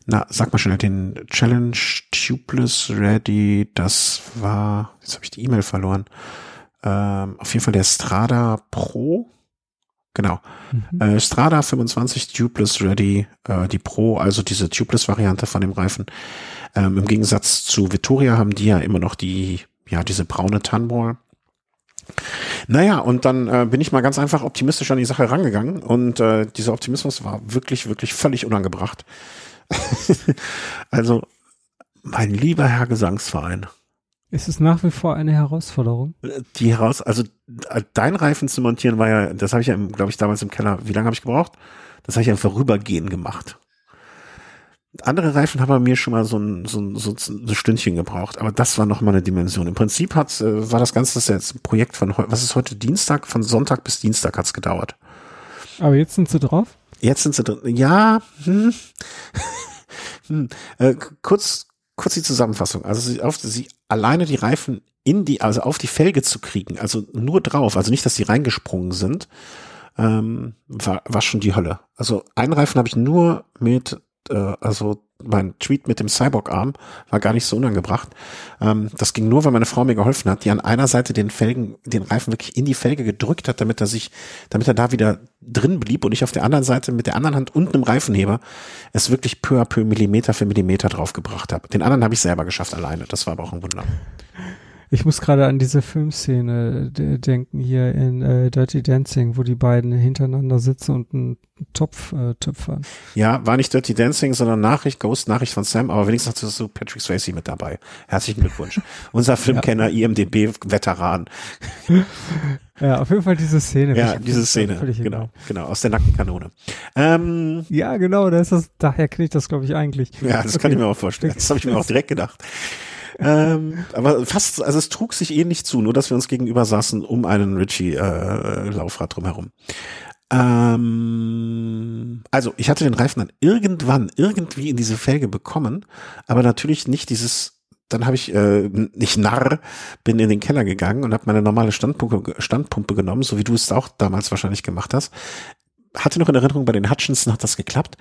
na, sag mal schnell, den Challenge Tubeless Ready, das war, jetzt habe ich die E-Mail verloren. Ähm, auf jeden Fall der Strada Pro. Genau. Mhm. Äh, Strada 25 Tubeless Ready, äh, die Pro, also diese Tubeless-Variante von dem Reifen. Ähm, Im Gegensatz zu Vittoria haben die ja immer noch die, ja, diese braune Tunball. Naja, und dann äh, bin ich mal ganz einfach optimistisch an die Sache rangegangen und äh, dieser Optimismus war wirklich, wirklich völlig unangebracht. also, mein lieber Herr Gesangsverein. Ist es nach wie vor eine Herausforderung? Die heraus, also dein Reifen zu montieren war ja, das habe ich ja, glaube ich, damals im Keller. Wie lange habe ich gebraucht? Das habe ich ja im Vorübergehen gemacht. Andere Reifen haben bei mir schon mal so ein, so ein, so ein Stündchen gebraucht, aber das war noch mal eine Dimension. Im Prinzip hat, äh, war das Ganze das jetzt ein Projekt von, was ist heute Dienstag? Von Sonntag bis Dienstag hat's gedauert. Aber jetzt sind sie drauf? Jetzt sind sie drin. Ja, hm. hm. Äh, kurz, kurz die Zusammenfassung. Also sie, auf, sie alleine die Reifen in die, also auf die Felge zu kriegen, also nur drauf, also nicht, dass sie reingesprungen sind, ähm, war, war schon die Hölle. Also einen Reifen habe ich nur mit, äh, also mein Tweet mit dem Cyborg-Arm war gar nicht so unangebracht. Ähm, das ging nur, weil meine Frau mir geholfen hat, die an einer Seite den Felgen, den Reifen wirklich in die Felge gedrückt hat, damit er sich, damit er da wieder drin blieb und ich auf der anderen Seite mit der anderen Hand unten im Reifenheber es wirklich peu à peu Millimeter für Millimeter draufgebracht habe. Den anderen habe ich selber geschafft alleine. Das war aber auch ein Wunder. Ich muss gerade an diese Filmszene denken hier in äh, Dirty Dancing, wo die beiden hintereinander sitzen und einen Topf äh, töpfern. Ja, war nicht Dirty Dancing, sondern Nachricht, Ghost Nachricht von Sam, aber wenigstens hast du Patrick Swayze mit dabei. Herzlichen Glückwunsch. Unser Filmkenner, ja. IMDB-Veteran. Ja, auf jeden Fall diese Szene. Ja, diese Szene. Genau, egal. genau, aus der nackten Kanone. Ähm, ja, genau, da ist das, daher kenne ich das, glaube ich, eigentlich. Ja, das okay. kann ich mir auch vorstellen. Das habe ich mir auch direkt gedacht ähm, aber fast, also es trug sich ähnlich zu, nur dass wir uns gegenüber saßen um einen Ritchie-Laufrad äh, drumherum. Ähm, also ich hatte den Reifen dann irgendwann irgendwie in diese Felge bekommen, aber natürlich nicht dieses dann habe ich äh, nicht narr, bin in den Keller gegangen und habe meine normale Standpumpe, Standpumpe genommen, so wie du es auch damals wahrscheinlich gemacht hast hatte noch in Erinnerung, bei den Hutchinson hat das geklappt.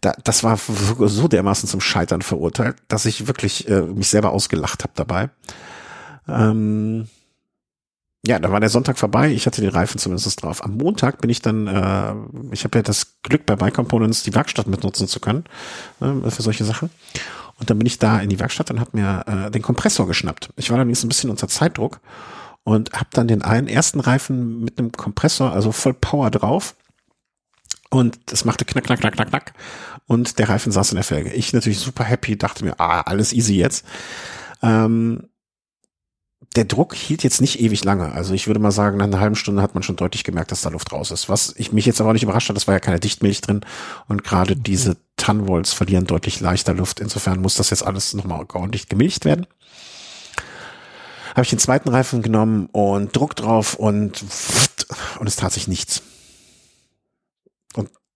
Da, das war so dermaßen zum Scheitern verurteilt, dass ich wirklich äh, mich selber ausgelacht habe dabei. Ähm, ja, da war der Sonntag vorbei. Ich hatte den Reifen zumindest drauf. Am Montag bin ich dann, äh, ich habe ja das Glück, bei Bike Components die Werkstatt mitnutzen zu können äh, für solche Sachen. Und dann bin ich da in die Werkstatt und habe mir äh, den Kompressor geschnappt. Ich war allerdings ein bisschen unter Zeitdruck und habe dann den einen ersten Reifen mit einem Kompressor, also voll Power drauf. Und das machte knack, knack, knack, knack, knack. Und der Reifen saß in der Felge. Ich natürlich super happy, dachte mir, ah, alles easy jetzt. Ähm, der Druck hielt jetzt nicht ewig lange. Also ich würde mal sagen, nach einer halben Stunde hat man schon deutlich gemerkt, dass da Luft raus ist. Was ich mich jetzt aber auch nicht überrascht hat, das war ja keine Dichtmilch drin. Und gerade okay. diese Tannenwolz verlieren deutlich leichter Luft. Insofern muss das jetzt alles nochmal ordentlich gemilcht werden. Habe ich den zweiten Reifen genommen und Druck drauf und und es tat sich nichts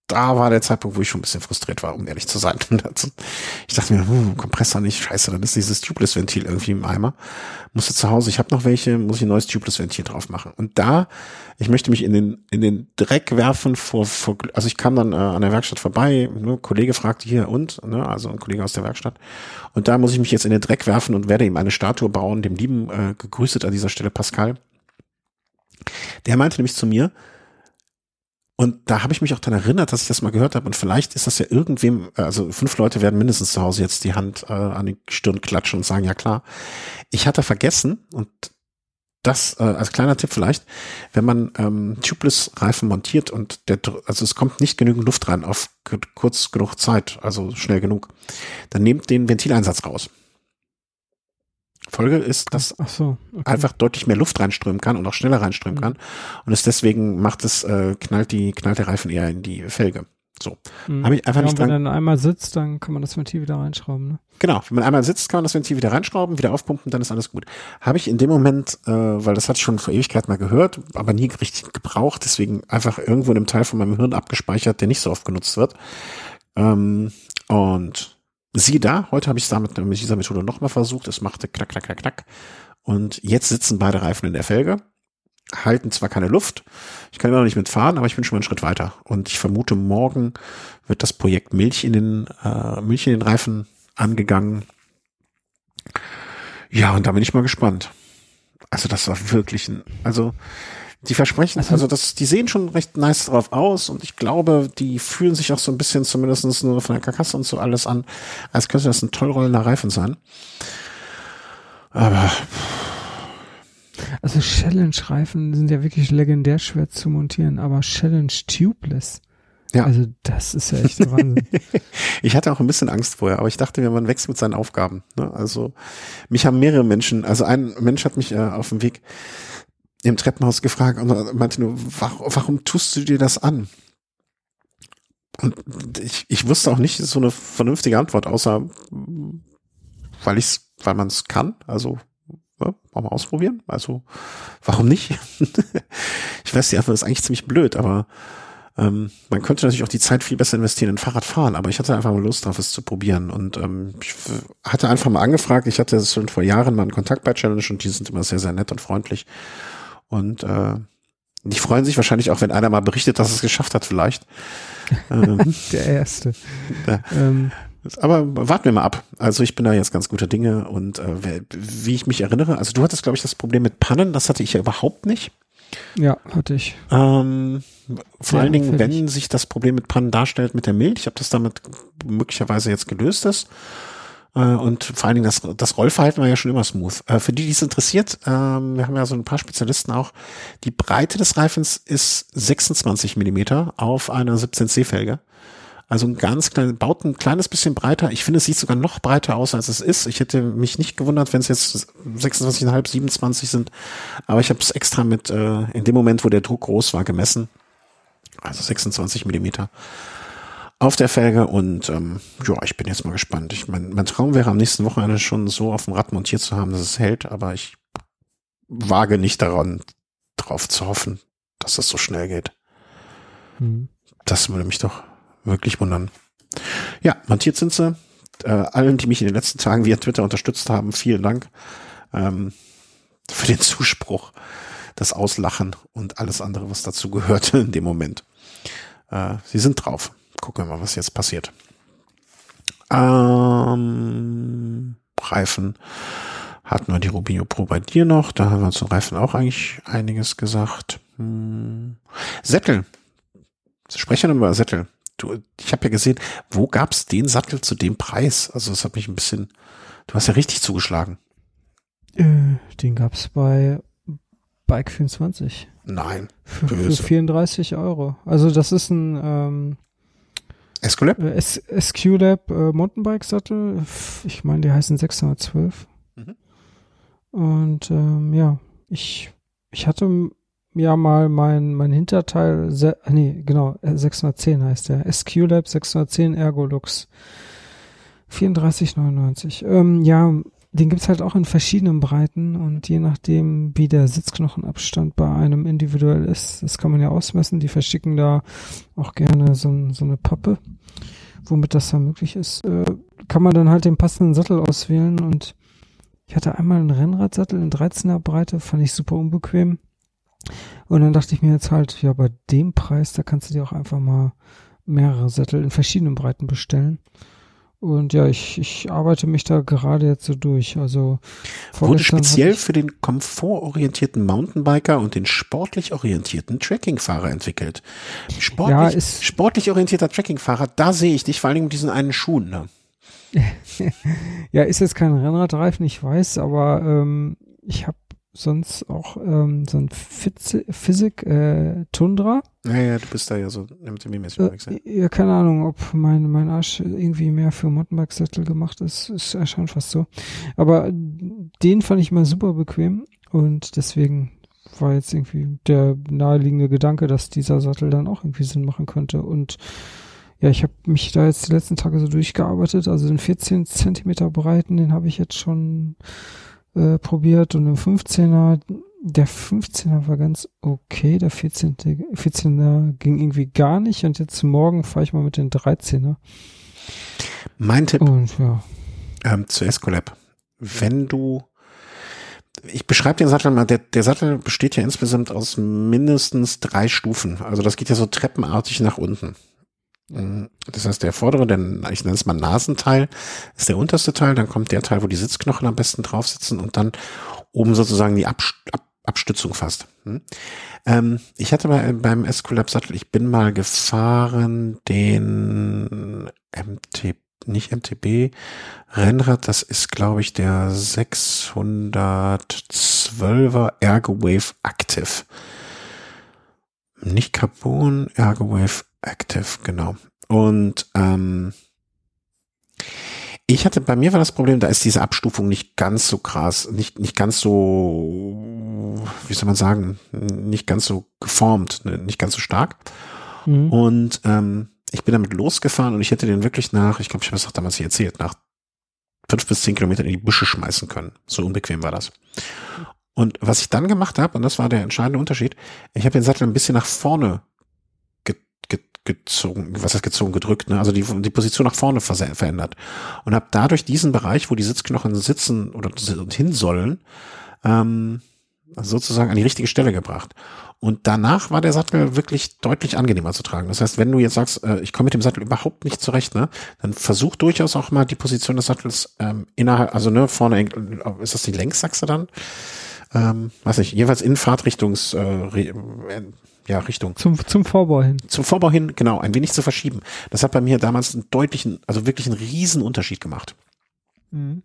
da war der Zeitpunkt, wo ich schon ein bisschen frustriert war, um ehrlich zu sein. ich dachte mir, hm, Kompressor nicht, scheiße, dann ist dieses Tubeless-Ventil irgendwie im Eimer. Musste zu Hause, ich habe noch welche, muss ich ein neues Tubeless-Ventil drauf machen. Und da, ich möchte mich in den, in den Dreck werfen vor, vor also ich kam dann äh, an der Werkstatt vorbei, ne, Kollege fragte hier und, ne, also ein Kollege aus der Werkstatt. Und da muss ich mich jetzt in den Dreck werfen und werde ihm eine Statue bauen, dem lieben, äh, gegrüßet an dieser Stelle Pascal. Der meinte nämlich zu mir, und da habe ich mich auch daran erinnert, dass ich das mal gehört habe. Und vielleicht ist das ja irgendwem, also fünf Leute werden mindestens zu Hause jetzt die Hand äh, an die Stirn klatschen und sagen, ja klar. Ich hatte vergessen, und das äh, als kleiner Tipp vielleicht, wenn man ähm, Tubeless-Reifen montiert und der, also es kommt nicht genügend Luft rein auf kurz genug Zeit, also schnell genug, dann nehmt den Ventileinsatz raus. Folge ist, dass so, okay. einfach deutlich mehr Luft reinströmen kann und auch schneller reinströmen mhm. kann. Und es deswegen macht es, äh, knallt die, knallt der Reifen eher in die Felge. So. Mhm. Habe ich einfach ja, nicht dran. Wenn man einmal sitzt, dann kann man das Ventil wieder reinschrauben. Ne? Genau, wenn man einmal sitzt, kann man das Ventil wieder reinschrauben, wieder aufpumpen, dann ist alles gut. Habe ich in dem Moment, äh, weil das hatte ich schon vor Ewigkeit mal gehört, aber nie richtig gebraucht, deswegen einfach irgendwo in einem Teil von meinem Hirn abgespeichert, der nicht so oft genutzt wird. Ähm, und Siehe da, heute habe ich es damit mit dieser Methode nochmal versucht. Es machte knack, knack, knack, knack. Und jetzt sitzen beide Reifen in der Felge, halten zwar keine Luft, ich kann immer noch nicht mitfahren, aber ich bin schon mal einen Schritt weiter. Und ich vermute, morgen wird das Projekt Milch in den, äh, Milch in den Reifen angegangen. Ja, und da bin ich mal gespannt. Also das war wirklich ein, also die versprechen, also, also das, die sehen schon recht nice drauf aus und ich glaube, die fühlen sich auch so ein bisschen zumindest nur von der Karkasse und so alles an, als könnte das ein toll rollender Reifen sein. Aber also Challenge-Reifen sind ja wirklich legendär schwer zu montieren, aber Challenge Tubeless. Ja. Also das ist ja echt Wahnsinn. ich hatte auch ein bisschen Angst vorher, aber ich dachte mir, man wächst mit seinen Aufgaben. Ne? Also mich haben mehrere Menschen, also ein Mensch hat mich äh, auf dem Weg im Treppenhaus gefragt und meinte nur, warum, warum tust du dir das an? Und ich, ich wusste auch nicht so eine vernünftige Antwort, außer weil ich's, weil man es kann. Also ja, mal ausprobieren. Also warum nicht? ich weiß, die Antwort ist eigentlich ziemlich blöd, aber ähm, man könnte natürlich auch die Zeit viel besser investieren in Fahrradfahren, aber ich hatte einfach mal Lust drauf, es zu probieren. Und ähm, ich hatte einfach mal angefragt, ich hatte schon vor Jahren mal einen Kontakt bei Challenge und die sind immer sehr, sehr nett und freundlich. Und äh, die freuen sich wahrscheinlich auch, wenn einer mal berichtet, dass es geschafft hat, vielleicht. ähm, Der Erste. Ja. Ähm. Aber warten wir mal ab. Also ich bin da jetzt ganz guter Dinge und äh, wie ich mich erinnere, also du hattest, glaube ich, das Problem mit Pannen, das hatte ich ja überhaupt nicht. Ja, hatte ich. Ähm, vor ja, allen Dingen, wenn sich das Problem mit Pannen darstellt mit der Milch, ob das damit möglicherweise jetzt gelöst ist. Äh, und vor allen Dingen das, das Rollverhalten war ja schon immer smooth. Äh, für die, die es interessiert, ähm, wir haben ja so ein paar Spezialisten auch. Die Breite des Reifens ist 26 Millimeter auf einer 17C-Felge. Also ein ganz kleines, baut ein kleines bisschen breiter. Ich finde, es sieht sogar noch breiter aus, als es ist. Ich hätte mich nicht gewundert, wenn es jetzt 26,5, 27 sind. Aber ich habe es extra mit, äh, in dem Moment, wo der Druck groß war, gemessen. Also 26 Millimeter auf der Felge und ähm, ja, ich bin jetzt mal gespannt. Ich mein, mein Traum wäre am nächsten Wochenende schon so auf dem Rad montiert zu haben, dass es hält, aber ich wage nicht daran, drauf zu hoffen, dass das so schnell geht. Mhm. Das würde mich doch wirklich wundern. Ja, montiert sind sie. Äh, allen, die mich in den letzten Tagen via Twitter unterstützt haben, vielen Dank ähm, für den Zuspruch, das Auslachen und alles andere, was dazu gehörte in dem Moment. Äh, sie sind drauf gucken wir mal, was jetzt passiert. Ähm, Reifen hatten wir die Rubio Pro bei dir noch. Da haben wir zu Reifen auch eigentlich einiges gesagt. Hm. Sättel. Sprechen wir über Sättel. Du, ich habe ja gesehen, wo gab's den Sattel zu dem Preis? Also das hat mich ein bisschen. Du hast ja richtig zugeschlagen. Äh, den gab's bei Bike 24. Nein. Für, für 34 Euro. Also das ist ein ähm, Escolab? Äh, SQ-Lab äh, Mountainbike-Sattel. Ich meine, die heißen 612. Mhm. Und ähm, ja, ich, ich hatte ja mal mein, mein Hinterteil, nee, genau, 610 äh, heißt der. SQ-Lab 610 Ergolux. 34,99. Ähm, ja, den gibt's halt auch in verschiedenen Breiten und je nachdem, wie der Sitzknochenabstand bei einem individuell ist, das kann man ja ausmessen. Die verschicken da auch gerne so, so eine Pappe, womit das dann möglich ist. Äh, kann man dann halt den passenden Sattel auswählen und ich hatte einmal einen Rennradsattel in 13er Breite, fand ich super unbequem. Und dann dachte ich mir jetzt halt, ja, bei dem Preis, da kannst du dir auch einfach mal mehrere Sättel in verschiedenen Breiten bestellen. Und ja, ich, ich arbeite mich da gerade jetzt so durch. Also wurde speziell für den komfortorientierten Mountainbiker und den sportlich orientierten Trekkingfahrer entwickelt. Sportlich, ja, sportlich orientierter Trekkingfahrer, da sehe ich dich vor allen Dingen mit diesen einen Schuhen. Ne? ja, ist jetzt kein Rennradreifen, ich weiß, aber ähm, ich habe sonst auch ähm, so ein Physik äh, Tundra. Ja, ja, du bist da ja so MTB-mäßig unterwegs. Äh, ja, keine Ahnung, ob mein, mein Arsch irgendwie mehr für Mountainbike-Sättel gemacht ist. Ist erscheint fast so. Aber den fand ich mal super bequem und deswegen war jetzt irgendwie der naheliegende Gedanke, dass dieser Sattel dann auch irgendwie Sinn machen könnte. Und ja, ich habe mich da jetzt die letzten Tage so durchgearbeitet. Also den 14 Zentimeter breiten, den habe ich jetzt schon äh, probiert und im 15er, der 15er war ganz okay, der 14. 14er ging irgendwie gar nicht und jetzt morgen fahre ich mal mit den 13er. Mein Tipp und, ja. ähm, zu Escolab. Wenn du ich beschreibe den Sattel mal, der, der Sattel besteht ja insgesamt aus mindestens drei Stufen. Also das geht ja so treppenartig nach unten. Das heißt, der vordere, der, ich nenne es mal Nasenteil, ist der unterste Teil, dann kommt der Teil, wo die Sitzknochen am besten drauf sitzen und dann oben sozusagen die Ab, Ab, Abstützung fast. Hm? Ähm, ich hatte bei, beim Escolab Sattel, ich bin mal gefahren den MT, nicht MTB Rennrad, das ist glaube ich der 612er Ergowave Active. Nicht Carbon, Ergowave Active, genau. Und ähm, ich hatte, bei mir war das Problem, da ist diese Abstufung nicht ganz so krass, nicht, nicht ganz so, wie soll man sagen, nicht ganz so geformt, ne, nicht ganz so stark. Mhm. Und ähm, ich bin damit losgefahren und ich hätte den wirklich nach, ich glaube, ich habe es auch damals hier erzählt, nach fünf bis zehn Kilometern in die Büsche schmeißen können. So unbequem war das. Und was ich dann gemacht habe, und das war der entscheidende Unterschied, ich habe den Sattel ein bisschen nach vorne gezogen, was heißt gezogen, gedrückt, ne? also die, die Position nach vorne verändert und habe dadurch diesen Bereich, wo die Sitzknochen sitzen oder hin sollen, ähm, sozusagen an die richtige Stelle gebracht. Und danach war der Sattel wirklich deutlich angenehmer zu tragen. Das heißt, wenn du jetzt sagst, äh, ich komme mit dem Sattel überhaupt nicht zurecht, ne, dann versuch durchaus auch mal die Position des Sattels ähm, innerhalb, also ne, vorne, ist das die Längsachse dann? Ähm, weiß nicht, jeweils in Fahrtrichtungs, äh, ja, Richtung. Zum, zum Vorbau hin. Zum Vorbau hin, genau, ein wenig zu verschieben. Das hat bei mir damals einen deutlichen, also wirklich einen riesen Unterschied gemacht. Mhm.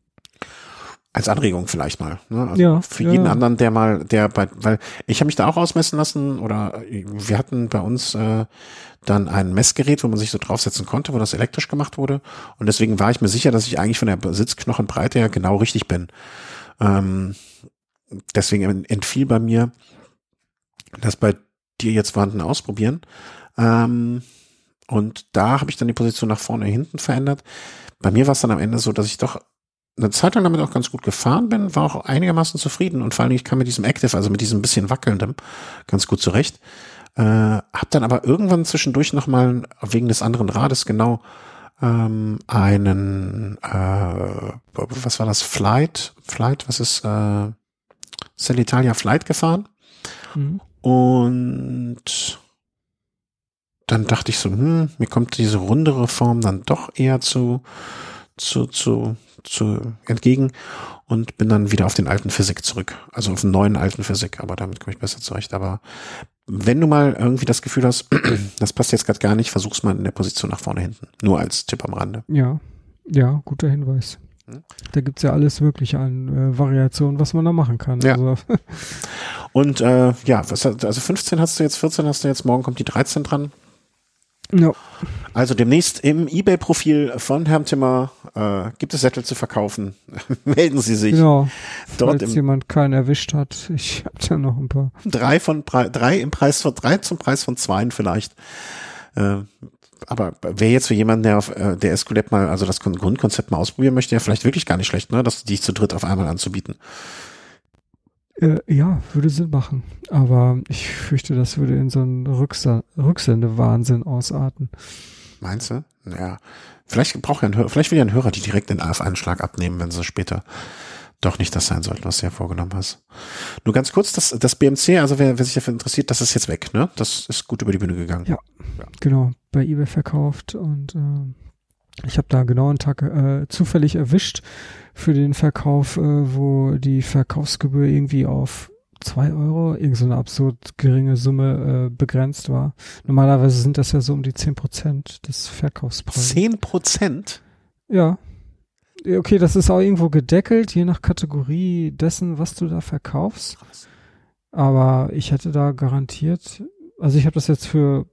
Als Anregung vielleicht mal. Ne? Also ja, für jeden ja. anderen, der mal, der bei, weil ich habe mich da auch ausmessen lassen oder wir hatten bei uns äh, dann ein Messgerät, wo man sich so draufsetzen konnte, wo das elektrisch gemacht wurde. Und deswegen war ich mir sicher, dass ich eigentlich von der Sitzknochenbreite her genau richtig bin. Ähm, deswegen entfiel bei mir, dass bei dir jetzt vorhanden ausprobieren. Ähm, und da habe ich dann die Position nach vorne und hinten verändert. Bei mir war es dann am Ende so, dass ich doch eine Zeit lang damit auch ganz gut gefahren bin, war auch einigermaßen zufrieden und vor allem ich kam mit diesem Active, also mit diesem bisschen wackelndem, ganz gut zurecht. Äh, hab dann aber irgendwann zwischendurch nochmal wegen des anderen Rades genau ähm, einen, äh, was war das, Flight, Flight, was ist, äh, Cellitalia Flight gefahren. Mhm. Und dann dachte ich so, hm, mir kommt diese rundere Form dann doch eher zu, zu, zu, zu entgegen und bin dann wieder auf den alten Physik zurück. Also auf den neuen alten Physik, aber damit komme ich besser zurecht. Aber wenn du mal irgendwie das Gefühl hast, das passt jetzt gerade gar nicht, versuch's mal in der Position nach vorne hinten. Nur als Tipp am Rande. Ja, ja, guter Hinweis. Da gibt's ja alles Mögliche an äh, Variationen, was man da machen kann. Ja. Also, Und äh, ja, was, also 15 hast du jetzt, 14 hast du jetzt, morgen kommt die 13 dran. ja. Also demnächst im Ebay-Profil von Herrn Timmer äh, gibt es Sättel zu verkaufen. Melden Sie sich. Genau. Dort Falls jemand keinen erwischt hat. Ich habe da noch ein paar. drei von drei im Preis von drei zum Preis von zweien vielleicht. Äh, aber wäre jetzt für jemanden, der auf äh, der Esculap mal, also das Kon- Grundkonzept mal ausprobieren möchte, ja vielleicht wirklich gar nicht schlecht, ne, das die zu dritt auf einmal anzubieten. Äh, ja, würde Sinn machen. Aber ich fürchte, das würde in so einen Rücksa Rücksendewahnsinn ausarten. Meinst du? Ja. Vielleicht braucht ja ein Hörer, vielleicht will ja ein Hörer die direkt den auf einen Schlag abnehmen, wenn sie später doch nicht das sein sollten, was du ja vorgenommen hast. Nur ganz kurz, das, das BMC, also wer, wer sich dafür interessiert, das ist jetzt weg, ne? Das ist gut über die Bühne gegangen. Ja. Genau, bei eBay verkauft und äh, ich habe da genau einen Tag äh, zufällig erwischt für den Verkauf, äh, wo die Verkaufsgebühr irgendwie auf zwei Euro, irgend so eine absurd geringe Summe äh, begrenzt war. Normalerweise sind das ja so um die zehn Prozent des Verkaufspreises. Zehn Prozent? Ja. Okay, das ist auch irgendwo gedeckelt, je nach Kategorie dessen, was du da verkaufst. Aber ich hätte da garantiert, also ich habe das jetzt für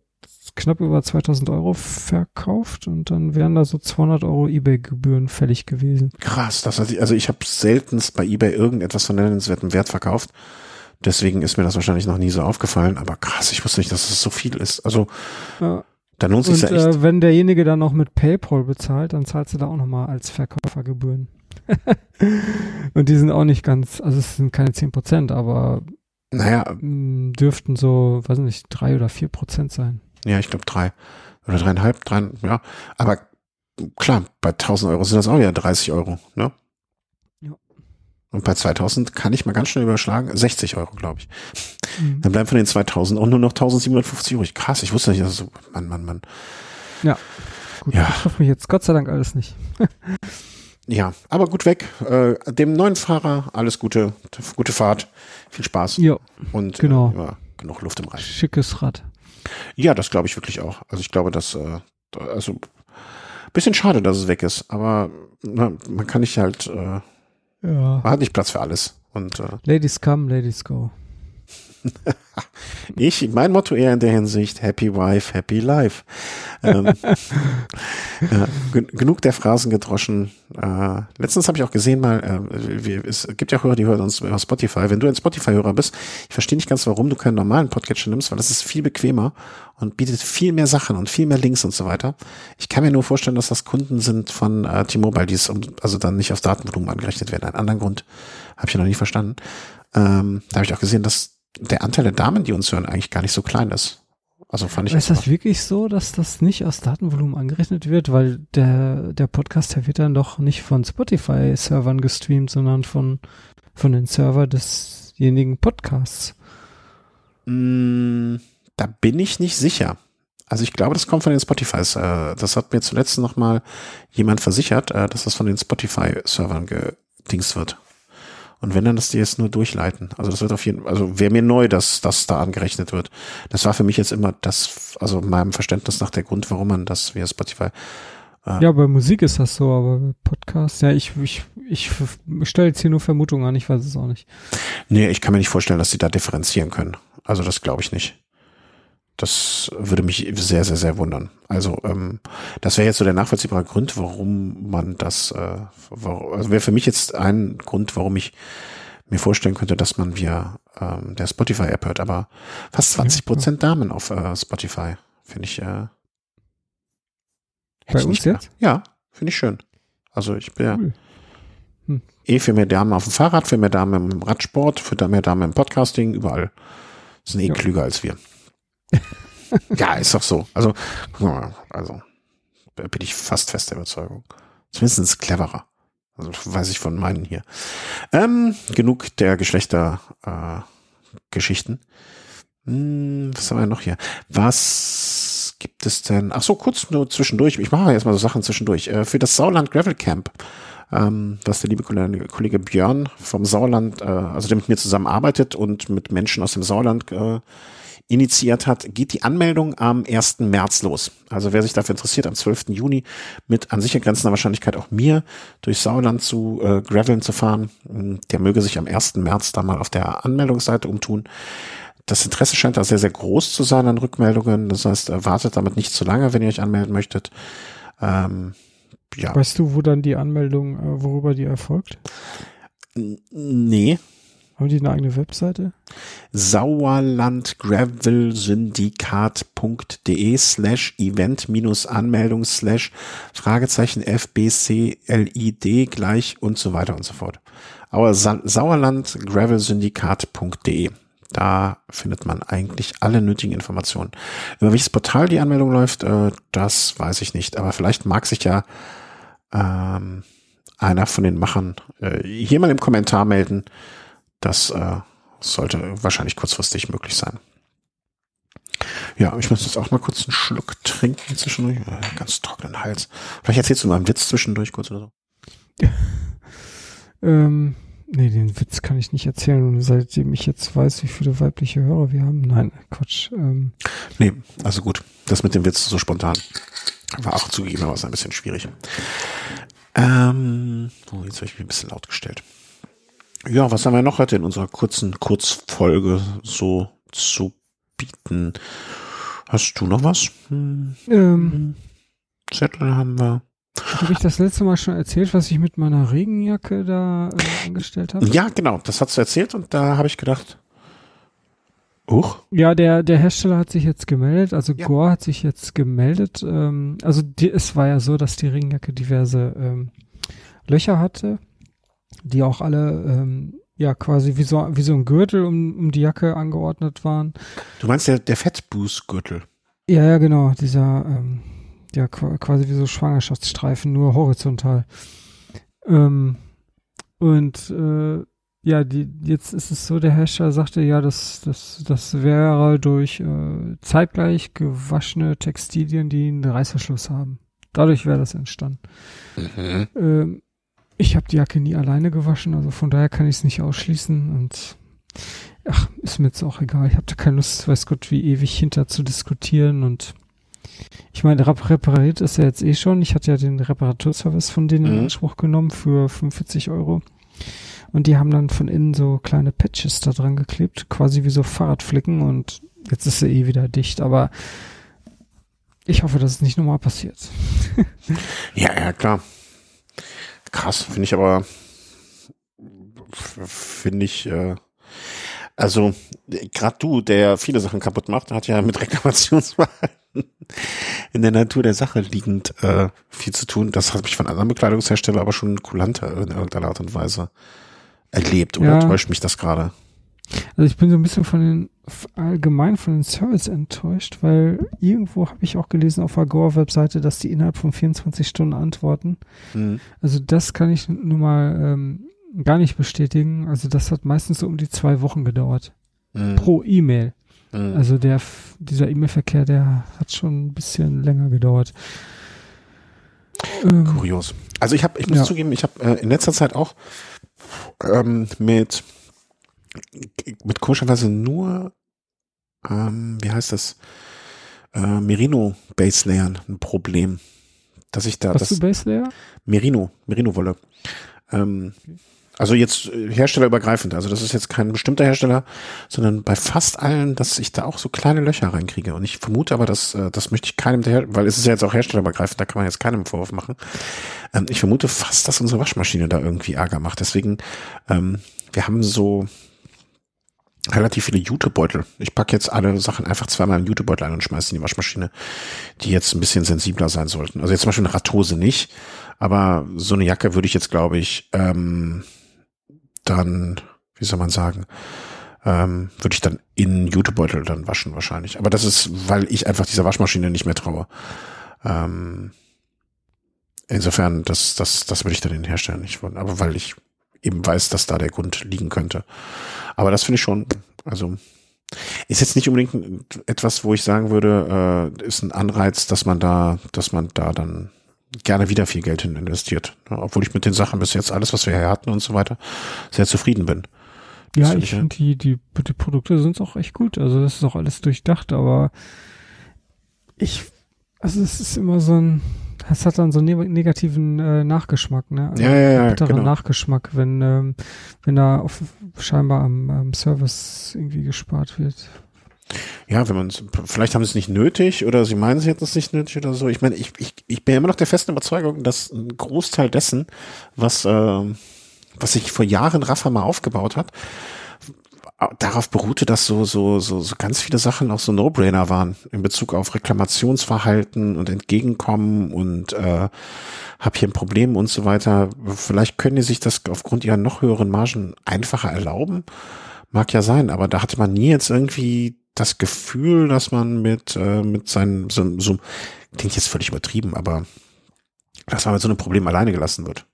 knapp über 2000 Euro verkauft und dann wären da so 200 Euro Ebay-Gebühren fällig gewesen. Krass, das hat, also ich habe seltenst bei eBay irgendetwas von nennenswertem Wert verkauft. Deswegen ist mir das wahrscheinlich noch nie so aufgefallen, aber krass, ich wusste nicht, dass es so viel ist. Also Ja. Da lohnt sich Und ja echt. äh, wenn derjenige dann noch mit PayPal bezahlt, dann zahlst du da auch nochmal als Verkäufergebühren. und die sind auch nicht ganz, also es sind keine 10 Prozent, aber naja, dürften so, weiß nicht, drei oder vier Prozent sein. ja, ich glaube drei oder dreieinhalb, drei, ja. Aber klar, bei 1000 Euro sind das auch wieder 30 Euro, ne? Ja. Und bei 2000 kann ich mal ganz schnell überschlagen, 60 Euro, glaube ich. Mhm. Dann bleiben von den 2000 auch nur noch 1750 übrig. Krass, ich wusste nicht, dass so, Mann, Mann, Mann. Gut, Ja. das betrifft mich jetzt Gott sei Dank alles nicht. Ja, aber gut weg. Äh, dem neuen Fahrer alles Gute, gute Fahrt, viel Spaß Ja, und genau. äh, ja, genug Luft im Reich. schickes Rad. Ja, das glaube ich wirklich auch. Also ich glaube, dass äh, also bisschen schade, dass es weg ist, aber na, man kann nicht halt, äh, man Ja. hat nicht Platz für alles. Und äh, Ladies come, ladies go. ich, mein Motto eher in der Hinsicht, Happy Wife, Happy Life. Ähm, gen genug der Phrasen gedroschen. Äh, letztens habe ich auch gesehen mal, äh, wir, es gibt ja Hörer, die hören uns über Spotify. Wenn du ein Spotify-Hörer bist, ich verstehe nicht ganz, warum du keinen normalen Podcatcher nimmst, weil das ist viel bequemer und bietet viel mehr Sachen und viel mehr Links und so weiter. Ich kann mir nur vorstellen, dass das Kunden sind von äh, T-Mobile, die es um, also dann nicht aufs Datenvolumen angerechnet werden. Einen anderen Grund habe ich ja noch nie verstanden. Ähm, da habe ich auch gesehen, dass der Anteil der Damen, die uns hören, eigentlich gar nicht so klein ist. Also fand ich Ist das wirklich so, dass das nicht aus Datenvolumen angerechnet wird? Weil der, der Podcast, der wird dann doch nicht von Spotify-Servern gestreamt, sondern von, von den Server desjenigen Podcasts. Mm, Da bin ich nicht sicher. Also ich glaube, das kommt von den Spotifys. Äh, Das hat mir zuletzt noch mal jemand versichert, äh, dass das von den Spotify-Servern gedingst wird. Und wenn dann, dass die jetzt nur durchleiten. Also das wird auf jeden Fall, also wäre mir neu, dass das da angerechnet wird. Das war für mich jetzt immer das, also meinem Verständnis nach der Grund, warum man das via Spotify. äh, Ja, bei Musik ist das so, aber bei Podcasts, ja, ich, ich, ich stelle jetzt hier nur Vermutungen an, ich weiß es auch nicht. Nee, ich kann mir nicht vorstellen, dass sie da differenzieren können. Also das glaube ich nicht. Das würde mich sehr, sehr, sehr wundern. Also ähm, das wäre jetzt so der nachvollziehbare Grund, warum man das, äh, warum, also wäre für mich jetzt ein Grund, warum ich mir vorstellen könnte, dass man via ähm, der Spotify-App hört. Aber fast 20 Prozent Damen auf äh, Spotify finde ich. Äh, Bei ich uns jetzt? Ja, finde ich schön. Also ich bin ja Cool. Hm. eh für mehr Damen auf dem Fahrrad, für mehr Damen im Radsport, für mehr Damen im Podcasting, überall. Sind eh Ja. klüger als wir. Ja, ist doch so. Also, also bin ich fast fest der Überzeugung. Zumindest cleverer. Also weiß ich von meinen hier. Ähm, genug der Geschlechter äh. Hm, was haben wir noch hier? Was gibt es denn? Ach so, kurz nur zwischendurch. Ich mache jetzt mal so Sachen zwischendurch. Äh, für das Sauerland Gravel Camp, ähm, das der liebe Kollege, Kollege Björn vom Sauerland, äh, also der mit mir zusammenarbeitet und mit Menschen aus dem Sauerland äh, initiiert hat, geht die Anmeldung am 1. März los. Also wer sich dafür interessiert, am 12. Juni mit an sicher grenzender Wahrscheinlichkeit auch mir durch Sauerland zu äh, Graveln zu fahren, der möge sich am 1. März da mal auf der Anmeldungsseite umtun. Das Interesse scheint da sehr, sehr groß zu sein an Rückmeldungen. Das heißt, wartet damit nicht zu lange, wenn ihr euch anmelden möchtet. Ähm, ja. Weißt du, wo dann die Anmeldung, äh, worüber die erfolgt? Nee. Haben die eine eigene Webseite? Sauerlandgravelsyndikat.de slash event minus Anmeldung slash Fragezeichen FBCLID gleich und so weiter und so fort. Aber Sa Sauerlandgravelsyndikat.de da findet man eigentlich alle nötigen Informationen. Über welches Portal die Anmeldung läuft, äh, das weiß ich nicht. Aber vielleicht mag sich ja ähm, einer von den Machern äh, hier mal im Kommentar melden. Das äh, sollte wahrscheinlich kurzfristig möglich sein. Ja, ich muss jetzt auch mal kurz einen Schluck trinken zwischendurch. Äh, ganz trockenen Hals. Vielleicht erzählst du mal einen Witz zwischendurch kurz oder so. ähm, nee, den Witz kann ich nicht erzählen. Und seitdem ich jetzt weiß, wie viele weibliche Hörer wir haben. Nein, Quatsch. Ähm. Nee, also gut. Das mit dem Witz so spontan war auch zugegeben, aber es ein bisschen schwierig. Ähm, oh, jetzt habe ich mich ein bisschen laut gestellt. Ja, was haben wir noch heute in unserer kurzen Kurzfolge so zu bieten? Hast du noch was? Hm. Ähm, Zettel haben wir. Habe ich das letzte Mal schon erzählt, was ich mit meiner Regenjacke da äh, angestellt habe? Ja, genau. Das hast du erzählt und da habe ich gedacht, Huch. Ja, der, der Hersteller hat sich jetzt gemeldet, also ja. Gore hat sich jetzt gemeldet. Ähm, also die, es war ja so, dass die Regenjacke diverse ähm, Löcher hatte, die auch alle ähm, ja quasi wie so, wie so ein Gürtel um, um die Jacke angeordnet waren. Du meinst der, der Fettbußgürtel? Ja, ja, genau, dieser ähm, ja quasi wie so Schwangerschaftsstreifen, nur horizontal. Ähm, und äh, ja, die, jetzt ist es so, der Hersteller sagte, ja, das, das, das wäre durch äh, zeitgleich gewaschene Textilien, die einen Reißverschluss haben. Dadurch wäre das entstanden. Mhm. Ähm, ich habe die Jacke nie alleine gewaschen, also von daher kann ich es nicht ausschließen und ach, ist mir jetzt auch egal. Ich habe da keine Lust, weiß Gott, wie ewig hinter zu diskutieren und ich meine, repariert ist er jetzt eh schon. Ich hatte ja den Reparaturservice von denen mhm. in Anspruch genommen für 45 Euro. Und die haben dann von innen so kleine Patches da dran geklebt, quasi wie so Fahrradflicken und jetzt ist sie eh wieder dicht, aber ich hoffe, dass es nicht nochmal passiert. ja, ja, klar. Krass, finde ich aber, finde ich, äh, also gerade du, der viele Sachen kaputt macht, hat ja mit Reklamationsverhalten in der Natur der Sache liegend äh, viel zu tun. Das hat mich von anderen Bekleidungsherstellern aber schon kulanter in irgendeiner Art und Weise erlebt oder ja. täuscht mich das gerade? Also ich bin so ein bisschen von den allgemein von den Service enttäuscht, weil irgendwo habe ich auch gelesen auf der Gore-Webseite, dass die innerhalb von 24 Stunden antworten. Mhm. Also das kann ich nun mal ähm, gar nicht bestätigen. Also das hat meistens so um die zwei Wochen gedauert. Mhm. Pro E-Mail. Mhm. Also der dieser E-Mail-Verkehr, der hat schon ein bisschen länger gedauert. Ähm, Kurios. Also ich habe, ich muss ja. zugeben, ich habe äh, in letzter Zeit auch ähm, mit, mit komischerweise nur, ähm, wie heißt das, äh, Merino Base Layern ein Problem. Dass ich da Hast das. Du Base Layer? Merino, Merino Wolle. Ähm. Also jetzt äh, herstellerübergreifend. Also das ist jetzt kein bestimmter Hersteller, sondern bei fast allen, dass ich da auch so kleine Löcher reinkriege. Und ich vermute aber, dass äh, das möchte ich keinem, der, weil es ist ja jetzt auch herstellerübergreifend, da kann man jetzt keinem Vorwurf machen. Ähm, ich vermute fast, dass unsere Waschmaschine da irgendwie Ärger macht. Deswegen, ähm, wir haben so relativ viele Jutebeutel. Ich packe jetzt alle Sachen einfach zweimal im Jutebeutel ein und schmeiße in die Waschmaschine, die jetzt ein bisschen sensibler sein sollten. Also jetzt zum Beispiel eine Radhose nicht, aber so eine Jacke würde ich jetzt, glaube ich, ähm, dann, wie soll man sagen, ähm, würde ich dann in Jutebeutel dann waschen wahrscheinlich. Aber das ist, weil ich einfach dieser Waschmaschine nicht mehr traue. Ähm, insofern, das, das, das würde ich dann den Hersteller nicht wollen. Aber weil ich eben weiß, dass da der Grund liegen könnte. Aber das finde ich schon, also ist jetzt nicht unbedingt etwas, wo ich sagen würde, äh, ist ein Anreiz, dass man da, dass man da dann gerne wieder viel Geld hin investiert. Obwohl ich mit den Sachen bis jetzt alles, was wir hier hatten und so weiter, sehr zufrieden bin. Ja, ich finde die, die, die Produkte sind auch echt gut. Also das ist auch alles durchdacht, aber ich, also es ist immer so ein, es hat dann so einen negativen äh, Nachgeschmack, ne? Also ja, ja, ja. Bitteren genau. Nachgeschmack, wenn, ähm, wenn da auf, scheinbar am, am Service irgendwie gespart wird. Ja, wenn man vielleicht haben sie es nicht nötig oder sie meinen, sie hätten es nicht nötig oder so. Ich meine, ich, ich, ich bin immer noch der festen Überzeugung, dass ein Großteil dessen, was, äh, was sich vor Jahren Rafa mal aufgebaut hat, darauf beruhte, dass so, so, so, so ganz viele Sachen auch so No-Brainer waren in Bezug auf Reklamationsverhalten und Entgegenkommen und äh, hab hier ein Problem und so weiter. Vielleicht können die sich das aufgrund ihrer noch höheren Margen einfacher erlauben. Mag ja sein, aber da hatte man nie jetzt irgendwie das Gefühl, dass man mit, äh, mit seinen, so, so, klingt jetzt völlig übertrieben, aber dass man mit so einem Problem alleine gelassen wird.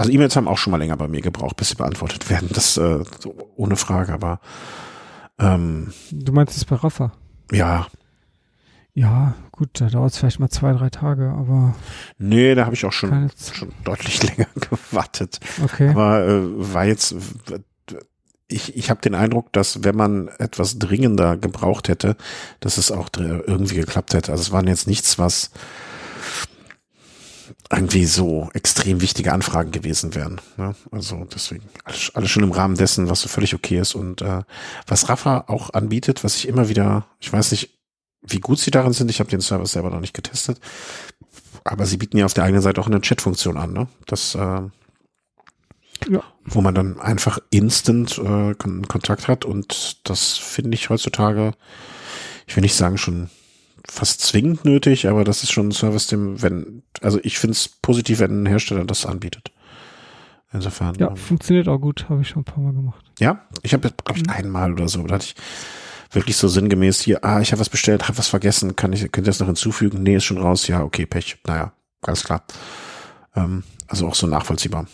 Also E-Mails haben auch schon mal länger bei mir gebraucht, bis sie beantwortet werden. Das äh, so, ohne Frage, aber ähm, Du meinst es bei Rafa? Ja. Ja, gut, da dauert es vielleicht mal zwei, drei Tage, aber. Nee, da habe ich auch schon, schon deutlich länger gewartet. Okay. Aber äh, war jetzt, ich, ich habe den Eindruck, dass wenn man etwas dringender gebraucht hätte, dass es auch irgendwie geklappt hätte. Also es waren jetzt nichts, was irgendwie so extrem wichtige Anfragen gewesen wären. Ne? Also deswegen alles, alles schon im Rahmen dessen, was so völlig okay ist. Und äh, was Rafa auch anbietet, was ich immer wieder, ich weiß nicht, wie gut sie darin sind, ich habe den Service selber noch nicht getestet, aber sie bieten ja auf der eigenen Seite auch eine Chat-Funktion an, ne? Das, äh, ja. wo man dann einfach instant äh, Kontakt hat und das finde ich heutzutage, ich will nicht sagen schon fast zwingend nötig, aber das ist schon ein Service, dem, wenn, also ich finde es positiv, wenn ein Hersteller das anbietet. Insofern. Ja, ähm, funktioniert auch gut, habe ich schon ein paar Mal gemacht. Ja, ich habe, glaube ich, mhm. einmal oder so, da hatte ich wirklich so sinngemäß hier, ah, ich habe was bestellt, habe was vergessen, kann ich, könnt ihr das noch hinzufügen? Nee, ist schon raus, ja, okay, Pech. Naja, ganz klar. Ähm, also auch so nachvollziehbar.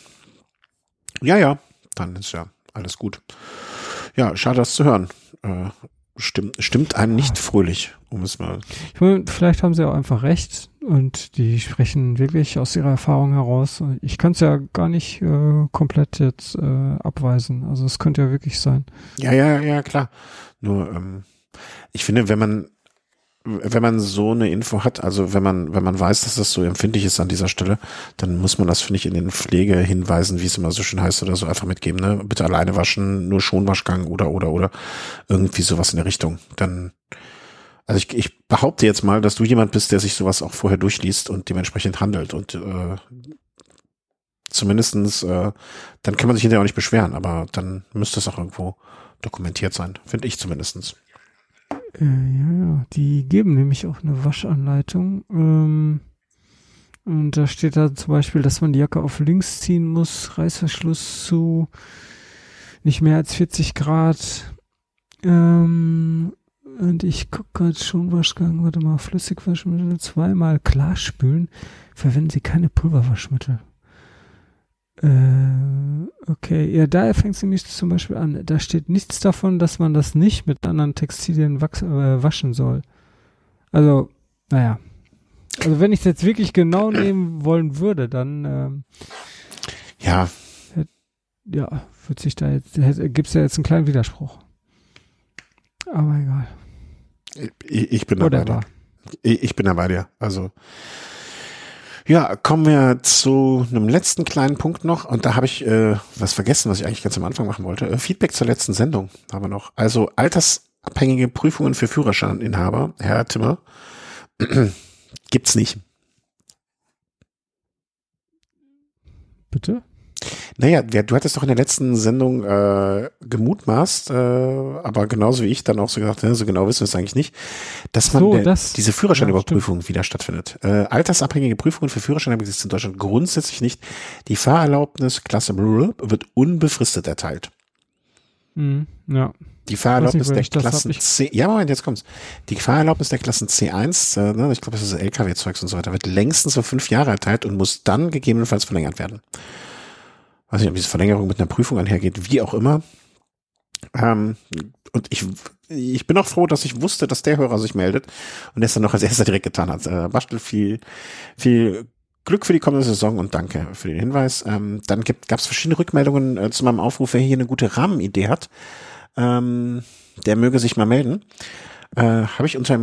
Ja, ja, dann ist ja alles gut. Ja, schade, das zu hören. Äh, stimmt, stimmt einem nicht fröhlich, um es mal. Ich meine, vielleicht haben sie auch einfach recht und die sprechen wirklich aus ihrer Erfahrung heraus. Ich kann es ja gar nicht äh, komplett jetzt äh, abweisen. Also es könnte ja wirklich sein. Ja, ja, ja, klar. Nur, ähm, ich finde, wenn man wenn man so eine Info hat, also wenn man, wenn man weiß, dass das so empfindlich ist an dieser Stelle, dann muss man das, finde ich, in den Pflegehinweisen, wie es immer so schön heißt oder so, einfach mitgeben, ne? Bitte alleine waschen, nur Schonwaschgang oder, oder, oder irgendwie sowas in der Richtung. Dann, also ich, ich behaupte jetzt mal, dass du jemand bist, der sich sowas auch vorher durchliest und dementsprechend handelt und äh, zumindestens, äh, dann kann man sich hinterher auch nicht beschweren, aber dann müsste es auch irgendwo dokumentiert sein, finde ich zumindestens. Äh, ja, ja, die geben nämlich auch eine Waschanleitung. Ähm, und da steht da zum Beispiel, dass man die Jacke auf links ziehen muss, Reißverschluss zu nicht mehr als 40 Grad. Ähm, und ich gucke gerade schon Waschgang, warte mal, Flüssigwaschmittel zweimal klarspülen. Verwenden Sie keine Pulverwaschmittel. Äh, okay, ja, da fängt sie mich zum Beispiel an. Da steht nichts davon, dass man das nicht mit anderen Textilien wachs, äh, waschen soll. Also, naja. Also wenn ich es jetzt wirklich genau nehmen wollen würde, dann ähm, ja, hätt, ja, wird sich da jetzt gibt es ja jetzt einen kleinen Widerspruch. Aber egal. Ich, ich bin da bei dir. Ich, ich bin da bei dir. Also ja, kommen wir zu einem letzten kleinen Punkt noch. Und da habe ich äh, was vergessen, was ich eigentlich ganz am Anfang machen wollte. Äh, Feedback zur letzten Sendung haben wir noch. Also altersabhängige Prüfungen für Führerscheininhaber, Herr Timmer, gibt's nicht. Bitte? Naja, du hattest doch in der letzten Sendung äh, gemutmaßt, äh, aber genauso wie ich dann auch so gesagt, ja, so genau wissen wir es eigentlich nicht, dass man so, der, das, diese Führerscheinüberprüfung ja, wieder stattfindet. Äh, altersabhängige Prüfungen für Führerscheine gibt es in Deutschland grundsätzlich nicht. Die Fahrerlaubnis Klasse wird unbefristet erteilt. Mhm, ja. Die Fahrerlaubnis nicht, der Klassen C, ja Moment, jetzt kommt's. Die Fahrerlaubnis der Klassen C1, äh, ne, ich glaube, das ist LKW-Zeugs und so weiter, wird längstens für fünf Jahre erteilt und muss dann gegebenenfalls verlängert werden weiß nicht, ob diese Verlängerung mit einer Prüfung einhergeht, wie auch immer. Ähm, und ich, ich bin auch froh, dass ich wusste, dass der Hörer sich meldet und es dann noch als erster direkt getan hat. Äh, Bastel viel, viel Glück für die kommende Saison und danke für den Hinweis. Ähm, dann gab es verschiedene Rückmeldungen äh, zu meinem Aufruf, wer hier eine gute Rahmenidee hat, ähm, der möge sich mal melden. Äh, habe ich unter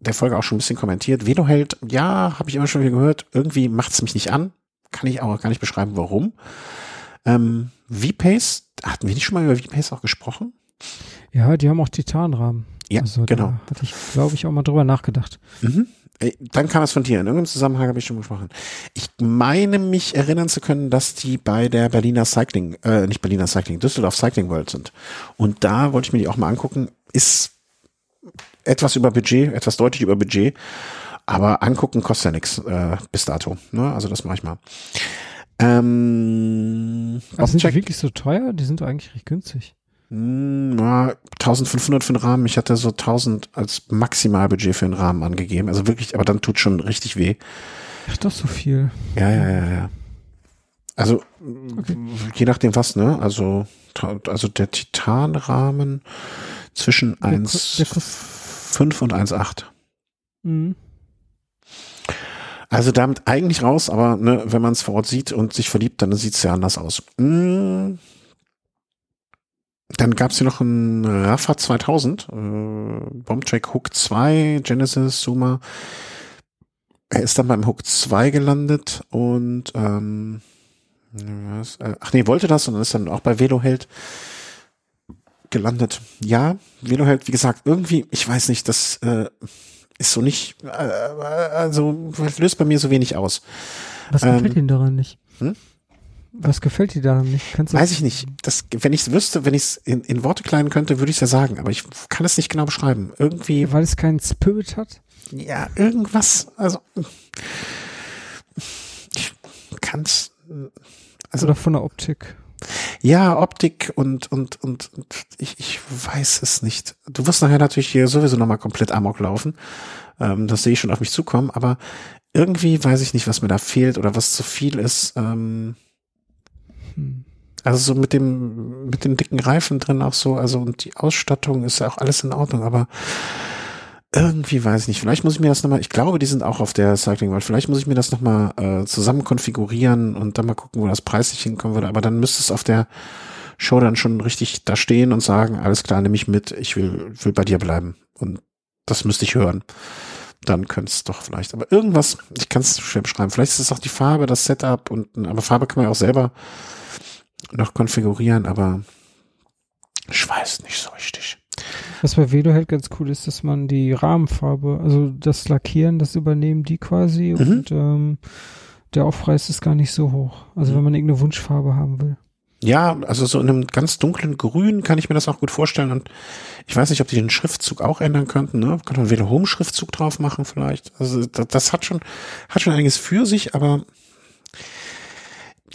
der Folge auch schon ein bisschen kommentiert. Veloheld, ja, habe ich immer schon wieder gehört, irgendwie macht es mich nicht an. Kann ich auch gar nicht beschreiben, warum. Ähm, V-Pace, hatten wir nicht schon mal über V-Pace auch gesprochen? Ja, die haben auch Titanrahmen. Ja, also genau. hatte ich, glaube ich, auch mal drüber nachgedacht. Mhm. Äh, dann kam es von dir. In irgendeinem Zusammenhang habe ich schon gesprochen. Ich meine mich erinnern zu können, dass die bei der Berliner Cycling, äh, nicht Berliner Cycling, Düsseldorf Cycling World sind. Und da wollte ich mir die auch mal angucken. Ist etwas über Budget, etwas deutlich über Budget. Aber angucken kostet ja nichts äh, bis dato. Ne? Also das mache ich mal. Ähm, also sind die wirklich so teuer? Die sind eigentlich recht günstig. Hm, na, 1500 für den Rahmen. Ich hatte so 1000 als Maximalbudget für den Rahmen angegeben. Also wirklich, aber dann tut schon richtig weh. Ach, doch so viel. Ja, ja, ja, ja. Also, okay. je nachdem was, ne? Also, also der Titanrahmen zwischen 1,5 und 1,8. Mhm. Also damit eigentlich raus, aber ne, wenn man es vor Ort sieht und sich verliebt, dann sieht es ja anders aus. Mhm. Dann gab es hier noch einen Rafa 2000, äh, Bombtrack Hook 2, Genesis, Suma. Er ist dann beim Hook 2 gelandet und ähm, was, äh, ach nee, wollte das und dann ist dann auch bei Veloheld gelandet. Ja, Veloheld, wie gesagt, irgendwie, ich weiß nicht, das äh, ist so nicht, äh, also löst bei mir so wenig aus. Was gefällt ähm, Ihnen daran nicht? Hm? Was gefällt dir daran nicht? Kannst Weiß ich nicht. Das, wenn ich es wüsste, wenn ich es in, in Worte kleiden könnte, würde ich es ja sagen, aber ich kann es nicht genau beschreiben. Irgendwie. Weil es keinen Spirit hat? Ja, irgendwas, also ich kann es. Also, Oder von der Optik. Ja, Optik und, und, und, und ich, ich weiß es nicht. Du wirst nachher natürlich hier sowieso nochmal komplett amok laufen. Ähm, das sehe ich schon auf mich zukommen, aber irgendwie weiß ich nicht, was mir da fehlt oder was zu viel ist. Ähm, hm. Also so mit dem, mit dem dicken Reifen drin auch so, also und die Ausstattung ist ja auch alles in Ordnung, aber irgendwie weiß ich nicht. Vielleicht muss ich mir das nochmal, ich glaube, die sind auch auf der Cycling World. Vielleicht muss ich mir das nochmal äh, zusammen konfigurieren und dann mal gucken, wo das preislich hinkommen würde. Aber dann müsste es auf der Show dann schon richtig da stehen und sagen, alles klar, nehme ich mit, ich will, will bei dir bleiben. Und das müsste ich hören. Dann könnte es doch vielleicht. Aber irgendwas, ich kann es schwer beschreiben. Vielleicht ist es auch die Farbe, das Setup und, aber Farbe kann man ja auch selber noch konfigurieren, aber ich weiß nicht so richtig. Was bei Velo halt ganz cool ist, dass man die Rahmenfarbe, also das Lackieren, das übernehmen die quasi mhm. und ähm, der Aufpreis ist gar nicht so hoch. Also mhm. wenn man irgendeine Wunschfarbe haben will. Ja, also so in einem ganz dunklen Grün kann ich mir das auch gut vorstellen. Und ich weiß nicht, ob die den Schriftzug auch ändern könnten. Ne? Kann man Velo Home Schriftzug drauf machen vielleicht. Also das, das hat schon hat schon einiges für sich, aber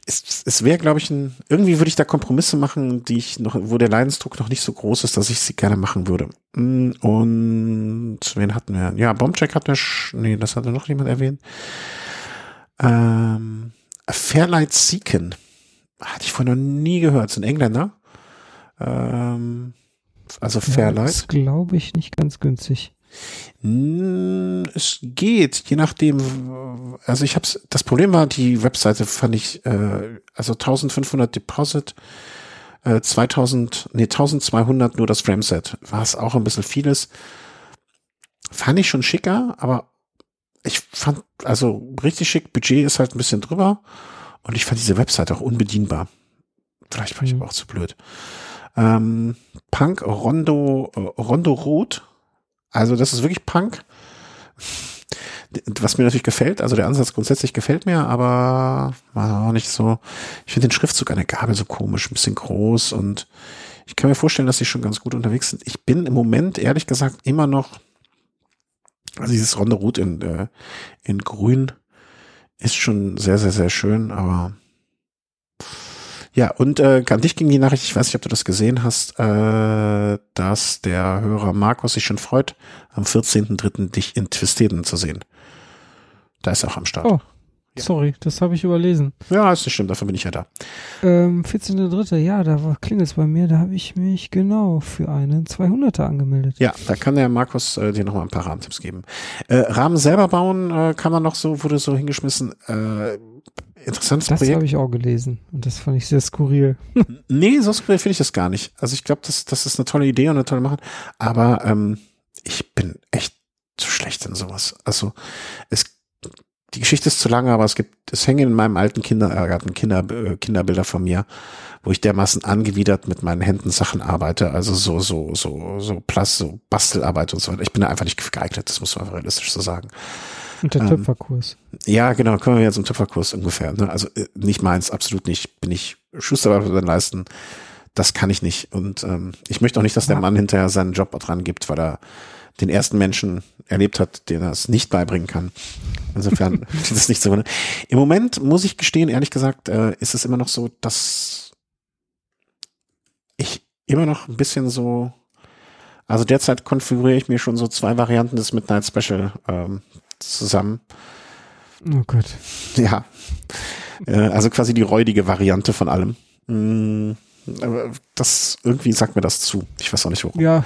es, es wäre, glaube ich, ein, irgendwie würde ich da Kompromisse machen, die ich noch, wo der Leidensdruck noch nicht so groß ist, dass ich sie gerne machen würde. Mm, und wen hatten wir? Ja, Bombcheck hat der, nee, das hatte noch jemand erwähnt. Ähm, Fairlight Seeken. Hatte ich vorher noch nie gehört. sind Engländer. Ähm, also Fairlight. Ja, das glaube ich nicht ganz günstig. Es geht, je nachdem. Also ich hab's. Das Problem war, die Webseite fand ich, äh, also 1500 Deposit, äh, 2000, nee 1200 nur das Frameset, war es auch ein bisschen vieles. Fand ich schon schicker, aber ich fand, also richtig schick. Budget ist halt ein bisschen drüber und ich fand diese Webseite auch unbedienbar. Vielleicht war ich mhm. aber auch zu blöd. Ähm, Punk Rondo äh, Rondo Rot also das ist wirklich Punk. Was mir natürlich gefällt, also der Ansatz grundsätzlich gefällt mir, aber war auch nicht so. Ich finde den Schriftzug an der Gabel so komisch, ein bisschen groß und ich kann mir vorstellen, dass sie schon ganz gut unterwegs sind. Ich bin im Moment ehrlich gesagt immer noch, also dieses Ronde Rot in, äh, in Grün ist schon sehr, sehr, sehr schön, aber ja, und äh, an dich ging die Nachricht, ich weiß nicht, ob du das gesehen hast, äh, dass der Hörer Markus sich schon freut, am 14.3. dich in Twisteden zu sehen. Da ist er auch am Start. Oh. Sorry, das habe ich überlesen. Ja, ist nicht schlimm, dafür bin ich ja da. Ähm, 14.3., ja, da klingelt es bei mir, da habe ich mich genau für einen 200er angemeldet. Ja, da kann der Markus äh, dir nochmal ein paar Rahmentipps geben. Äh, Rahmen selber bauen äh, kann man noch so, wurde so hingeschmissen. Äh, interessantes Das Projekt. habe ich auch gelesen und das fand ich sehr skurril. Nee, so skurril finde ich das gar nicht. Also ich glaube, das, das ist eine tolle Idee und eine tolle Mache. Aber ähm, ich bin echt zu schlecht in sowas. Also es die Geschichte ist zu lange, aber es gibt, es hängen in meinem alten Kindergarten Kinder, äh, Kinderbilder von mir, wo ich dermaßen angewidert mit meinen Händen Sachen arbeite, also so, so, so, so Plus, so Bastelarbeit und so weiter. Ich bin da einfach nicht geeignet, das muss man realistisch so sagen. Und der Ähm, Töpferkurs. Ja, genau, kommen wir jetzt zum Töpferkurs ungefähr. Ne? Also äh, nicht meins, absolut nicht. Bin ich Schusterarbeit leisten. Das kann ich nicht. Und ähm, ich möchte auch nicht, dass der Ja. Mann hinterher seinen Job dran gibt, weil er den ersten Menschen erlebt hat, den er es nicht beibringen kann. Insofern ist das nicht so. Ne? Im Moment muss ich gestehen, ehrlich gesagt, äh, ist es immer noch so, dass ich immer noch ein bisschen so, also derzeit konfiguriere ich mir schon so zwei Varianten des Midnight Special ähm, zusammen. Oh Gott. Ja. Äh, also quasi die räudige Variante von allem. Mm, das, irgendwie sagt mir das zu. Ich weiß auch nicht warum. Ja,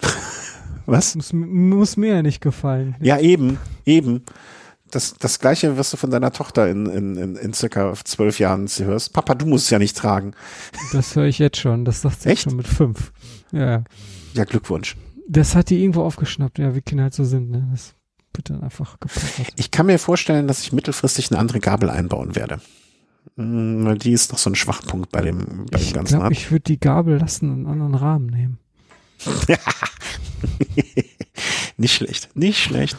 Was? muss, muss mir ja nicht gefallen. Ja, eben, eben. Das, das gleiche wirst du von deiner Tochter in, in, in, in circa zwölf Jahren sie hörst. Papa, du musst es ja nicht tragen. Das höre ich jetzt schon. Das sagt sie Echt? schon mit fünf. Ja. Ja, Glückwunsch. Das hat die irgendwo aufgeschnappt, ja, wie Kinder halt so sind, ne? Das dann einfach gepackert. Ich kann mir vorstellen, dass ich mittelfristig eine andere Gabel einbauen werde. Mm, die ist noch so ein Schwachpunkt bei dem, bei dem Ich ganzen glaube, Art. ich würde die Gabel lassen und einen anderen Rahmen nehmen. nicht schlecht, nicht schlecht.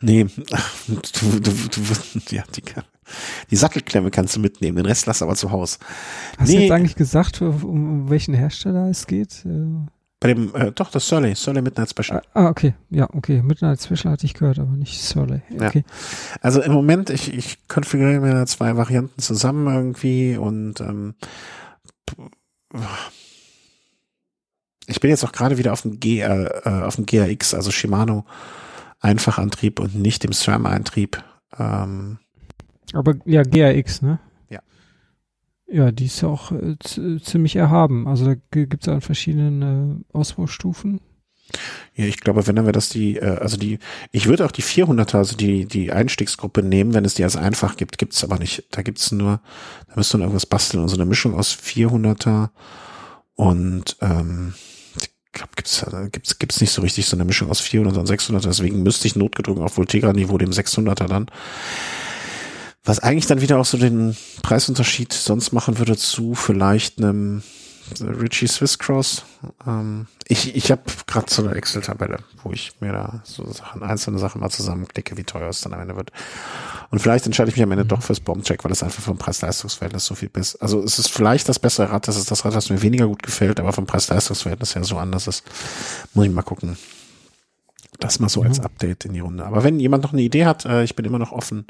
Nee, du, du, du, ja, die, die Sattelklemme kannst du mitnehmen, den Rest lass aber zu Hause. Hast Nee. du jetzt eigentlich gesagt, um, um welchen Hersteller es geht? Bei dem, äh, doch, das Surly, Surly Midnight Special. ah, okay. Ja, okay. Midnight Special hatte ich gehört, aber nicht Surly. Ja. Okay. Also im Moment, ich, ich konfiguriere mir da zwei Varianten zusammen irgendwie und ähm, ich bin jetzt auch gerade wieder auf dem G, äh, äh, auf dem GRX, also Shimano Einfachantrieb und nicht dem SRAM-Antrieb. Ähm, Aber ja, GRX, ne? Ja. Die ist ja auch äh, ziemlich erhaben. Also da gibt es an verschiedenen äh, Ausbaustufen. Ja, ich glaube, wenn dann wäre das die, äh, also die, ich würde auch die 400er, also die, die Einstiegsgruppe nehmen, wenn es die als einfach gibt, gibt's aber nicht. Da gibt's nur, da müsst ihr noch irgendwas basteln und so eine Mischung aus 400er und, ähm, ich glaube, gibt's, äh, gibt's, gibt's nicht so richtig so eine Mischung aus 400 und 600, deswegen müsste ich notgedrungen auf Voltegra-Niveau dem 600er dann. Was eigentlich dann wieder auch so den Preisunterschied sonst machen würde zu vielleicht einem Richie Swiss Cross. Ähm, ich ich habe gerade so eine Excel-Tabelle, wo ich mir da so Sachen, einzelne Sachen mal zusammenklicke, wie teuer es dann am Ende wird. Und vielleicht entscheide ich mich am Ende doch fürs Bombcheck, weil es einfach vom Preis-Leistungs-Verhältnis so viel besser. Also es ist vielleicht das bessere Rad, das ist das Rad, das mir weniger gut gefällt, aber vom Preis-Leistungs-Verhältnis her so anders ist. Muss ich mal gucken. Das mal so als Ja. Update in die Runde. Aber wenn jemand noch eine Idee hat, äh, ich bin immer noch offen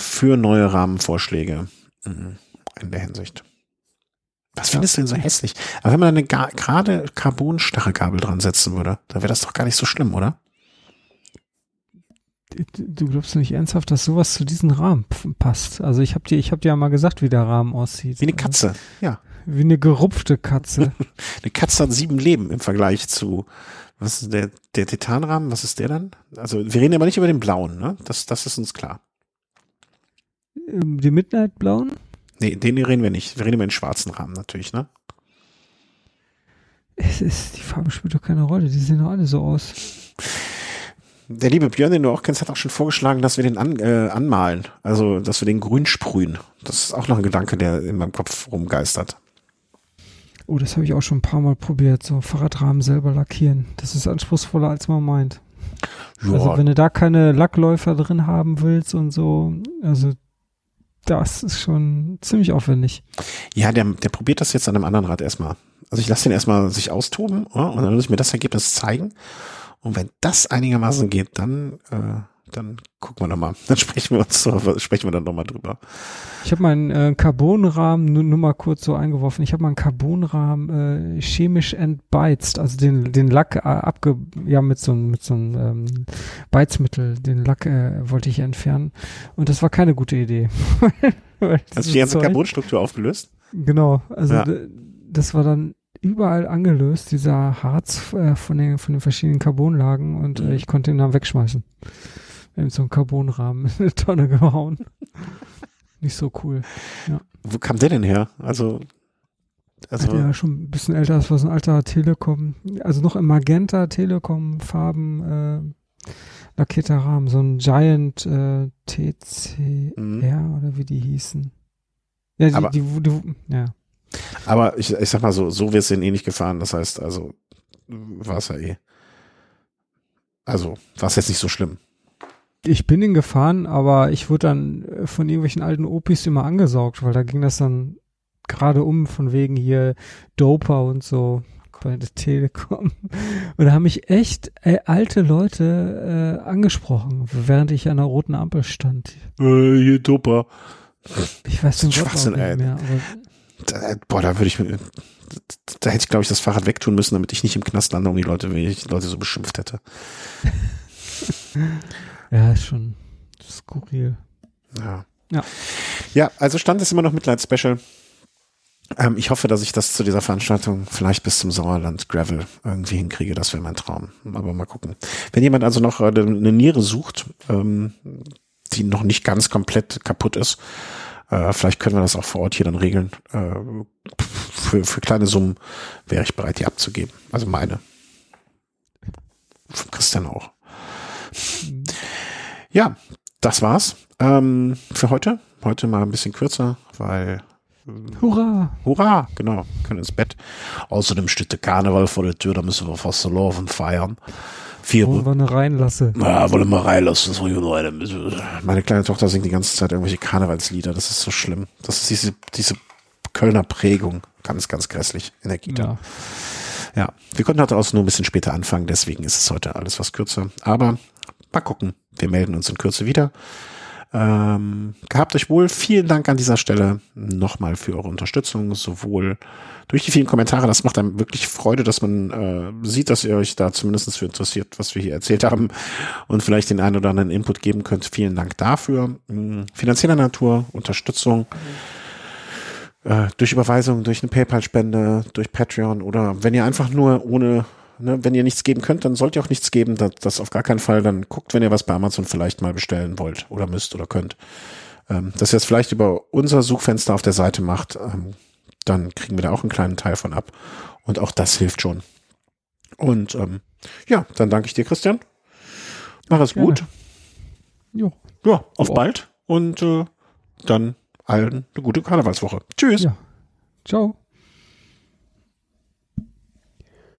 für neue Rahmenvorschläge mhm, in der Hinsicht. Was Ja. findest du denn so hässlich? Aber wenn man eine gerade Carbon-Stachelgabel dran setzen würde, dann wäre das doch gar nicht so schlimm, oder? Du glaubst nicht ernsthaft, dass sowas zu diesem Rahmen passt? Also ich habe dir, ich habe dir ja mal gesagt, wie der Rahmen aussieht. Wie eine Katze. Ja. Wie eine gerupfte Katze. Eine Katze hat sieben Leben im Vergleich zu, was ist der, der Titanrahmen? Was ist der dann? Also, wir reden aber nicht über den blauen, ne? Das, das ist uns klar. Die Midnight Blauen? Nee, den reden wir nicht. Wir reden über den schwarzen Rahmen natürlich, ne? Es ist, die Farbe spielt doch keine Rolle. Die sehen doch alle so aus. Der liebe Björn, den du auch kennst, hat auch schon vorgeschlagen, dass wir den an, äh, anmalen. Also, dass wir den grün sprühen. Das ist auch noch ein Gedanke, der in meinem Kopf rumgeistert. Oh, das habe ich auch schon ein paar Mal probiert. So Fahrradrahmen selber lackieren. Das ist anspruchsvoller, als man meint. Ja, Also wenn du da keine Lackläufer drin haben willst und so, also das ist schon ziemlich aufwendig. ja der, der probiert das jetzt an einem anderen Rad erstmal. Also ich lasse den erstmal sich austoben ja, und dann muss ich mir das Ergebnis zeigen. Und wenn das einigermaßen geht, dann, äh, dann gucken wir nochmal. Dann sprechen wir uns, sprechen wir dann nochmal drüber. Ich habe meinen äh, Carbonrahmen nur, nur mal kurz so eingeworfen. Ich habe meinen Carbonrahmen äh, chemisch entbeizt, also den den Lack äh, abge, ja mit so mit so einem ähm, Beizmittel, den Lack äh, wollte ich entfernen und das war keine gute Idee. Hast du die ganze Carbonstruktur aufgelöst? Genau, also ja. das war dann überall angelöst, dieser Harz äh, von den von den verschiedenen Carbonlagen und äh, mhm. ich konnte ihn dann wegschmeißen. Wir haben so einen Carbonrahmen in eine Tonne gehauen. Nicht so cool. Ja. Wo kam der denn her? Also, also. Ja, schon ein bisschen älter, das war so ein alter Telekom, also noch im Magenta Telekom Farben, äh, lackierter Rahmen, so ein Giant äh, TCR mhm. oder wie die hießen. Ja, die, aber, die, die, die, ja. Aber ich, ich sag mal so, so wirst du ihn eh nicht gefahren, das heißt, also, war es ja eh. Also, war es jetzt nicht so schlimm. Ich bin ihn gefahren, aber ich wurde dann äh, von irgendwelchen alten Opis immer angesaugt, weil da ging das dann gerade um, von wegen hier Doper und so bei der Telekom. Und da haben mich echt äh, alte Leute äh, angesprochen, während ich an der roten Ampel stand. Äh, hier Doper. Ich weiß nicht mehr. Aber da, boah, da würde ich mir, da hätte ich glaube ich das Fahrrad wegtun müssen, damit ich nicht im Knast lande, um die Leute, wenn ich die Leute so beschimpft hätte. Ja, ist schon skurril. Ja. Ja. Ja, also Stand ist immer noch Mitleid-Special. Ähm, ich hoffe, dass ich das zu dieser Veranstaltung vielleicht bis zum Sauerland Gravel irgendwie hinkriege. Das wäre mein Traum. Aber mal gucken. Wenn jemand also noch äh, eine Niere sucht, ähm, die noch nicht ganz komplett kaputt ist, äh, vielleicht können wir das auch vor Ort hier dann regeln. Äh, für, für kleine Summen wäre ich bereit, die abzugeben. Also meine. Von Christian auch. Ja, das war's ähm, für heute. Heute mal ein bisschen kürzer, weil Hurra! Hurra, genau. Können ins Bett. Außerdem steht der Karneval vor der Tür, da müssen wir fast so laufen feiern. Vier wollen wir eine reinlassen? Ja, wollen wir reinlassen. So, Leute. Meine kleine Tochter singt die ganze Zeit irgendwelche Karnevalslieder. Das ist so schlimm. Das ist diese, diese Kölner Prägung. Ganz, ganz grässlich in der Kita. Ja. ja. Wir konnten heute auch nur ein bisschen später anfangen, deswegen ist es heute alles was kürzer. Aber mal gucken. Wir melden uns in Kürze wieder. Ähm, gehabt euch wohl. Vielen Dank an dieser Stelle nochmal für eure Unterstützung, sowohl durch die vielen Kommentare. Das macht einem wirklich Freude, dass man äh, sieht, dass ihr euch da zumindest für interessiert, was wir hier erzählt haben und vielleicht den einen oder anderen Input geben könnt. Vielen Dank dafür. Hm, finanzieller Natur, Unterstützung. Äh, durch Überweisung, durch eine PayPal-Spende, durch Patreon oder wenn ihr einfach nur ohne Ne? Wenn ihr nichts geben könnt, dann sollt ihr auch nichts geben. Das, das auf gar keinen Fall. Dann guckt, wenn ihr was bei Amazon vielleicht mal bestellen wollt oder müsst oder könnt. Ähm, dass ihr es vielleicht über unser Suchfenster auf der Seite macht, ähm, dann kriegen wir da auch einen kleinen Teil von ab. Und auch das hilft schon. Und ähm, ja, dann danke ich dir, Christian. Mach es Gerne. gut. Jo. Ja, auf jo. bald. Und äh, dann allen eine gute Karnevalswoche. Tschüss. Ja. Ciao.